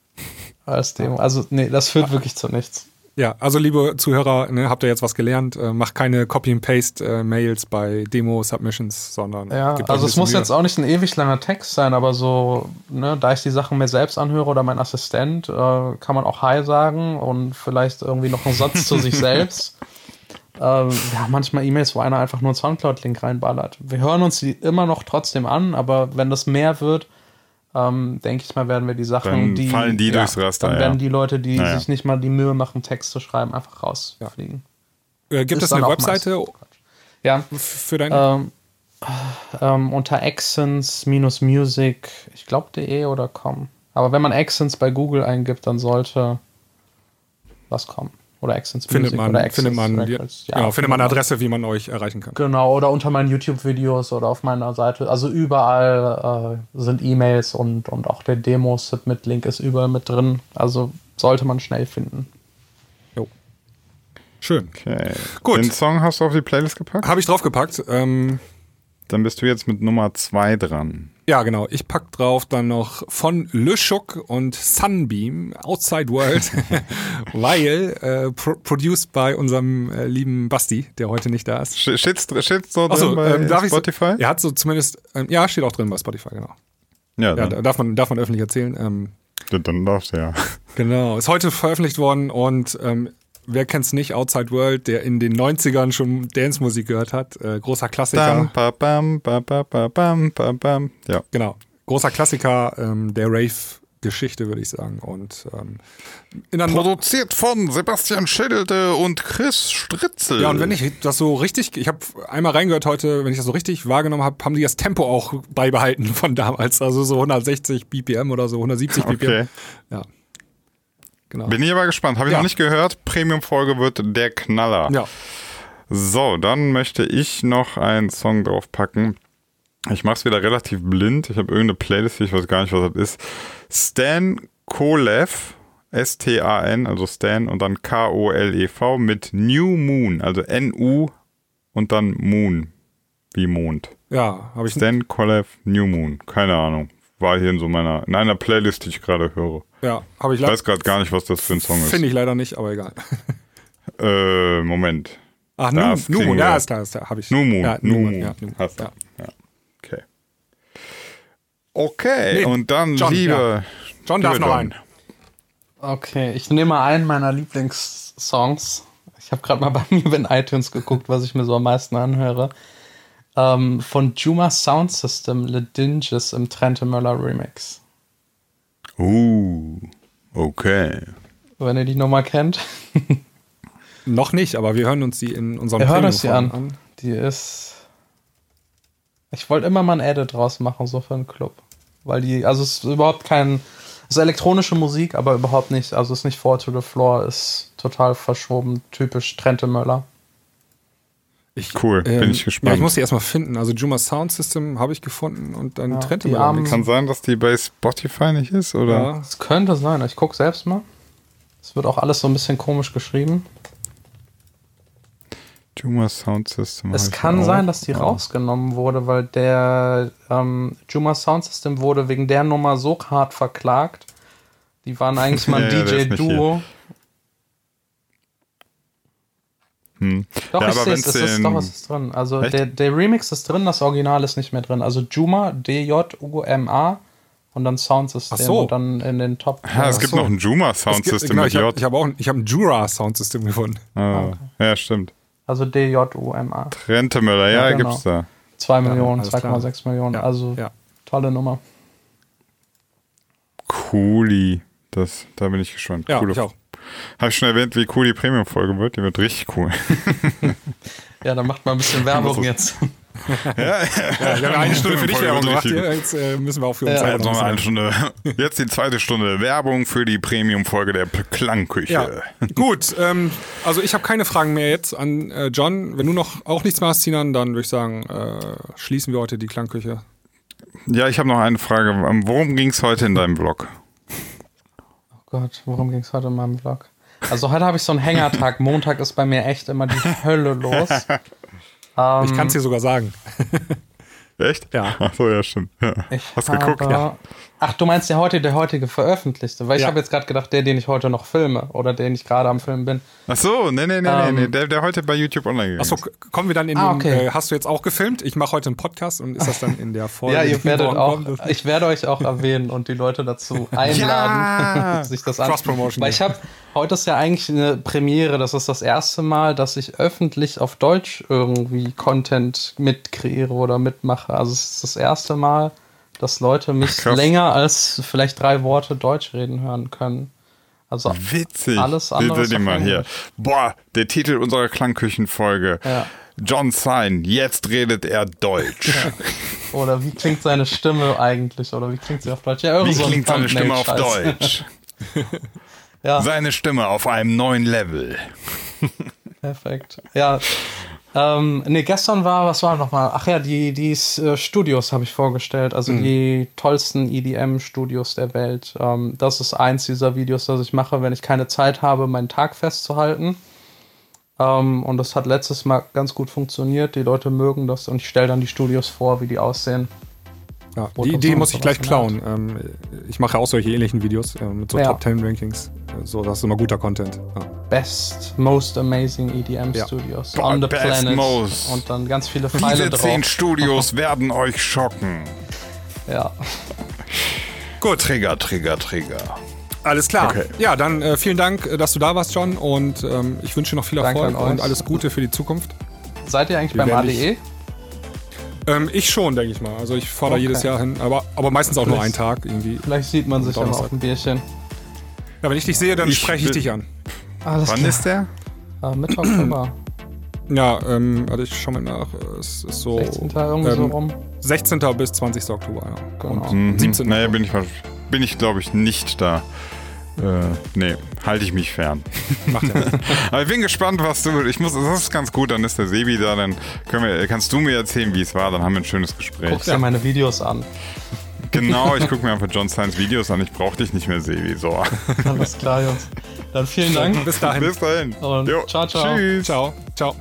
als Demo. Also, nee, das führt wirklich zu nichts. Ja, also liebe Zuhörer, ne, habt ihr jetzt was gelernt? Äh, macht keine Copy-and-Paste-Mails äh, bei Demo-Submissions, sondern. Ja, also es muss Mühe. jetzt auch nicht ein ewig langer Text sein, aber so, ne, da ich die Sachen mir selbst anhöre oder mein Assistent, äh, kann man auch Hi sagen und vielleicht irgendwie noch einen Satz zu sich selbst. Ähm, ja, manchmal E-Mails, wo einer einfach nur einen Soundcloud-Link reinballert. Wir hören uns die immer noch trotzdem an, aber wenn das mehr wird, ähm, denke ich mal, werden wir die Sachen, dann die. fallen die ja, durchs Raster. Dann ja. werden die Leute, die naja. sich nicht mal die Mühe machen, Text zu schreiben, einfach rausfliegen. Ja. Äh, gibt es eine Webseite? Ja. Für dein. Ähm, ähm, unter Accents-music, ich glaube de oder com. Aber wenn man Accents bei Google eingibt, dann sollte was kommen. Oder Accents findet Music man, oder findet man, Records. Ja, ja, findet man eine Adresse, wie man euch erreichen kann. Genau, oder unter meinen YouTube-Videos oder auf meiner Seite. Also überall äh, sind E-Mails und, und auch der Demo-Submit-Link ist überall mit drin. Also sollte man schnell finden. Jo. Schön. Okay. Gut. Den Song hast du auf die Playlist gepackt? Habe ich draufgepackt. Ähm, Dann bist du jetzt mit Nummer 2 dran. Ja, genau. Ich pack drauf dann noch von Le Choc und Sunbeam, Outside World, weil äh, pro produced bei unserem äh, lieben Basti, der heute nicht da ist. Steht's so drin so, bei ähm, darf Spotify? So, er hat so zumindest, ähm, ja, steht auch drin bei Spotify, genau. Ja, ja darf, man, darf man öffentlich erzählen. Ähm, dann darfst du ja. Genau, ist heute veröffentlicht worden und ähm, wer kennt's nicht, Outside World, der in den 90ern schon Dance-Musik gehört hat. Äh, großer Klassiker. Bam, ba, ba, ba, ja. Genau. Großer Klassiker ähm, der Rave. Geschichte, würde ich sagen. Und ähm, produziert von Sebastian Schädelte und Chris Stritzel. Ja, und wenn ich das so richtig, ich habe einmal reingehört heute, wenn ich das so richtig wahrgenommen habe, haben die das Tempo auch beibehalten von damals, also so 160 BPM oder so 170 BPM. Okay. Ja. Genau. Bin ich aber gespannt. Habe ich ja. noch nicht gehört. Premium-Folge wird der Knaller. Ja. So, dann möchte ich noch einen Song draufpacken. Ich mache es wieder relativ blind. Ich habe irgendeine Playlist, ich weiß gar nicht, was das ist. Stan Kolev, S-T-A-N, also Stan und dann K-O-L-E-V mit New Moon, also N-U und dann Moon, wie Mond. Ja, habe ich. Stan Kolev, New Moon, keine Ahnung war hier in so meiner, in einer Playlist, die ich gerade höre. Ja, habe ich Ich weiß gerade gar nicht, was das für ein Song ist. Finde ich leider nicht, aber egal. äh, Moment. Ach, Numu, ja, ist klar, ist klar, habe ich. Numu, ja, Numu. Ja, Numu. Hast du. Ja. ja. Okay. Okay, nee, und dann, John, liebe. Ja. John darf noch einen. Okay, ich nehme einen meiner Lieblingssongs. Ich habe gerade mal bei mir in iTunes geguckt, was ich mir so am meisten anhöre ähm, von Juma Sound System Le Dinges im Trente Möller Remix. Uh, okay. Wenn ihr die Nummer kennt. Noch nicht, aber wir hören uns die in unserem Wir hören uns die an. an. Die ist. Ich wollte immer mal ein Edit draus machen, so für einen Club. Weil die, also es ist überhaupt kein. Es ist elektronische Musik, aber überhaupt nicht. Also es ist nicht Fall to the Floor, ist total verschoben, typisch Trente Möller. Ich, cool, ähm, bin ich gespannt. Ja, ich muss die erstmal finden. Also Juma Sound System habe ich gefunden und dann ja, trennte man Kann sein, dass die bei Spotify nicht ist, oder? Ja, es könnte sein. Ich gucke selbst mal. Es wird auch alles so ein bisschen komisch geschrieben. Juma Sound System. Es kann sein, dass die ja. rausgenommen wurde, weil der ähm, Juma Sound System wurde wegen der Nummer so hart verklagt. Die waren eigentlich mal ein ja, DJ-Duo. Hm. Doch, ja, ich sehe es, ist, doch, es ist drin. Also der, der Remix ist drin, das Original ist nicht mehr drin. Also Juma, D-J-U-M-A und dann Soundsystem so. und dann in den Top. Ja, es gibt so. noch ein Juma Soundsystem genau, ich habe hab auch ich hab ein Jura Soundsystem gefunden. Ah, okay. Ja, stimmt. Also D-J-U-M-A. Trentemüller, ja, ja genau. gibt's da. 2 Millionen, 2,6 Millionen. Ja, also ja. tolle Nummer. Cooli. Das, da bin ich gespannt. Ja, Coole ich auch. Habe ich schon erwähnt, wie cool die Premium-Folge wird? Die wird richtig cool. ja, dann macht mal ein bisschen Werbung jetzt. ja, ja. ja, wir haben eine Stunde für dich Werbung gemacht. Jetzt äh, müssen wir auch für uns ja, jetzt, eine Stunde, jetzt die zweite Stunde Werbung für die Premium-Folge der Klangküche. Ja. Gut, ähm, also ich habe keine Fragen mehr jetzt an äh, John. Wenn du noch auch nichts mehr hast, Sinan, dann würde ich sagen, äh, schließen wir heute die Klangküche. Ja, ich habe noch eine Frage. Worum ging es heute in deinem Blog? Gott, worum ging es heute in meinem Vlog? Also heute habe ich so einen Hängertag. Montag ist bei mir echt immer die Hölle los. Ähm, ich kann es dir sogar sagen. Echt? Ja. Achso, ja, stimmt. Ja. Ich Hast habe, geguckt? Ja. Ach, du meinst der heutige, der heutige veröffentlichte? Weil ich Ja. habe jetzt gerade gedacht, der, den ich heute noch filme oder den ich gerade am Filmen bin. Ach so, nee, nee, nee, Ähm. nee, nee, der, der heute bei YouTube online gegangen Achso, ist. k- kommen wir dann in Ah, den, okay. äh, hast du jetzt auch gefilmt? Ich mache heute einen Podcast und ist das dann in der Folge? Ja, ihr werdet auch, kommt? ich werde euch auch erwähnen und die Leute dazu einladen, Ja. sich das an. Cross-Promotion. Weil ich habe, heute ist ja eigentlich eine Premiere, das ist das erste Mal, dass ich öffentlich auf Deutsch irgendwie Content mitkreiere oder mitmache. Also es ist das erste Mal, dass Leute mich krass. länger als vielleicht drei Worte Deutsch reden hören können. Also Witzig. Alles andere Seht mal hier. Boah, der Titel unserer Klangküchenfolge. Ja. John Sign, jetzt redet er Deutsch. Oder wie klingt seine Stimme eigentlich? Oder wie klingt sie auf Deutsch? Ja, Wie so klingt seine Stimme auf. Deutsch? Ja, Seine Stimme auf einem neuen Level. perfekt. Ja. Ähm, nee, gestern war, was war nochmal? Ach ja, die, die äh, Studios habe ich vorgestellt. Also Mhm. die tollsten EDM-Studios der Welt. Ähm, das ist eins dieser Videos, das ich mache, wenn ich keine Zeit habe, meinen Tag festzuhalten. Ähm, und das hat letztes Mal ganz gut funktioniert. Die Leute mögen das und ich stelle dann die Studios vor, wie die aussehen. Ja, die Idee muss ich gleich klauen. Ähm, ich mache auch solche ähnlichen Videos äh, mit so Ja. Top 10 Rankings. So, das ist immer guter Content. Ja. Best, most amazing EDM Ja. Studios Boah, on the best, planet. most. Und dann ganz viele Pfeile Diese drauf. zehn Studios werden euch schocken. Ja. Gut, Trigger, Trigger, Trigger. alles klar. Okay. Ja, dann äh, vielen Dank, äh, dass du da warst, John. Und ähm, ich wünsche dir noch viel Erfolg und alles Gute für die Zukunft. Seid ihr eigentlich Wir beim ADE? Ähm, ich schon, denke ich mal. Also ich fordere Okay. jedes Jahr hin, aber, aber meistens auch nur einen Vielleicht- Tag irgendwie. Vielleicht sieht man sich ja Donnerstag. auf dem Bierchen. Ja, wenn ich dich sehe, dann Ich spreche ich dich an. Alles Wann ist der? Äh, Mitte Oktober. Ja, ähm, warte, ich schau mal nach. Es ist so 16. irgendwie so ähm, rum. 16. bis 20. Oktober, ja. Genau. Und 17. Naja, bin ich, bin ich glaube ich, nicht da. Äh, nee, halte ich mich fern. Macht ja. Aber ich bin gespannt, was du. Ich muss, das ist ganz gut, dann ist der Sebi da, dann können wir, kannst du mir erzählen, wie es war, dann haben wir ein schönes Gespräch. Guckst dir meine Videos an. Genau, ich gucke mir einfach John Science Videos an, ich brauche dich nicht mehr, Sebi. So. Alles klar, Jungs. Dann vielen Dank. Bis dahin. Bis dahin. Und ciao, ciao. Tschüss. Ciao. Ciao.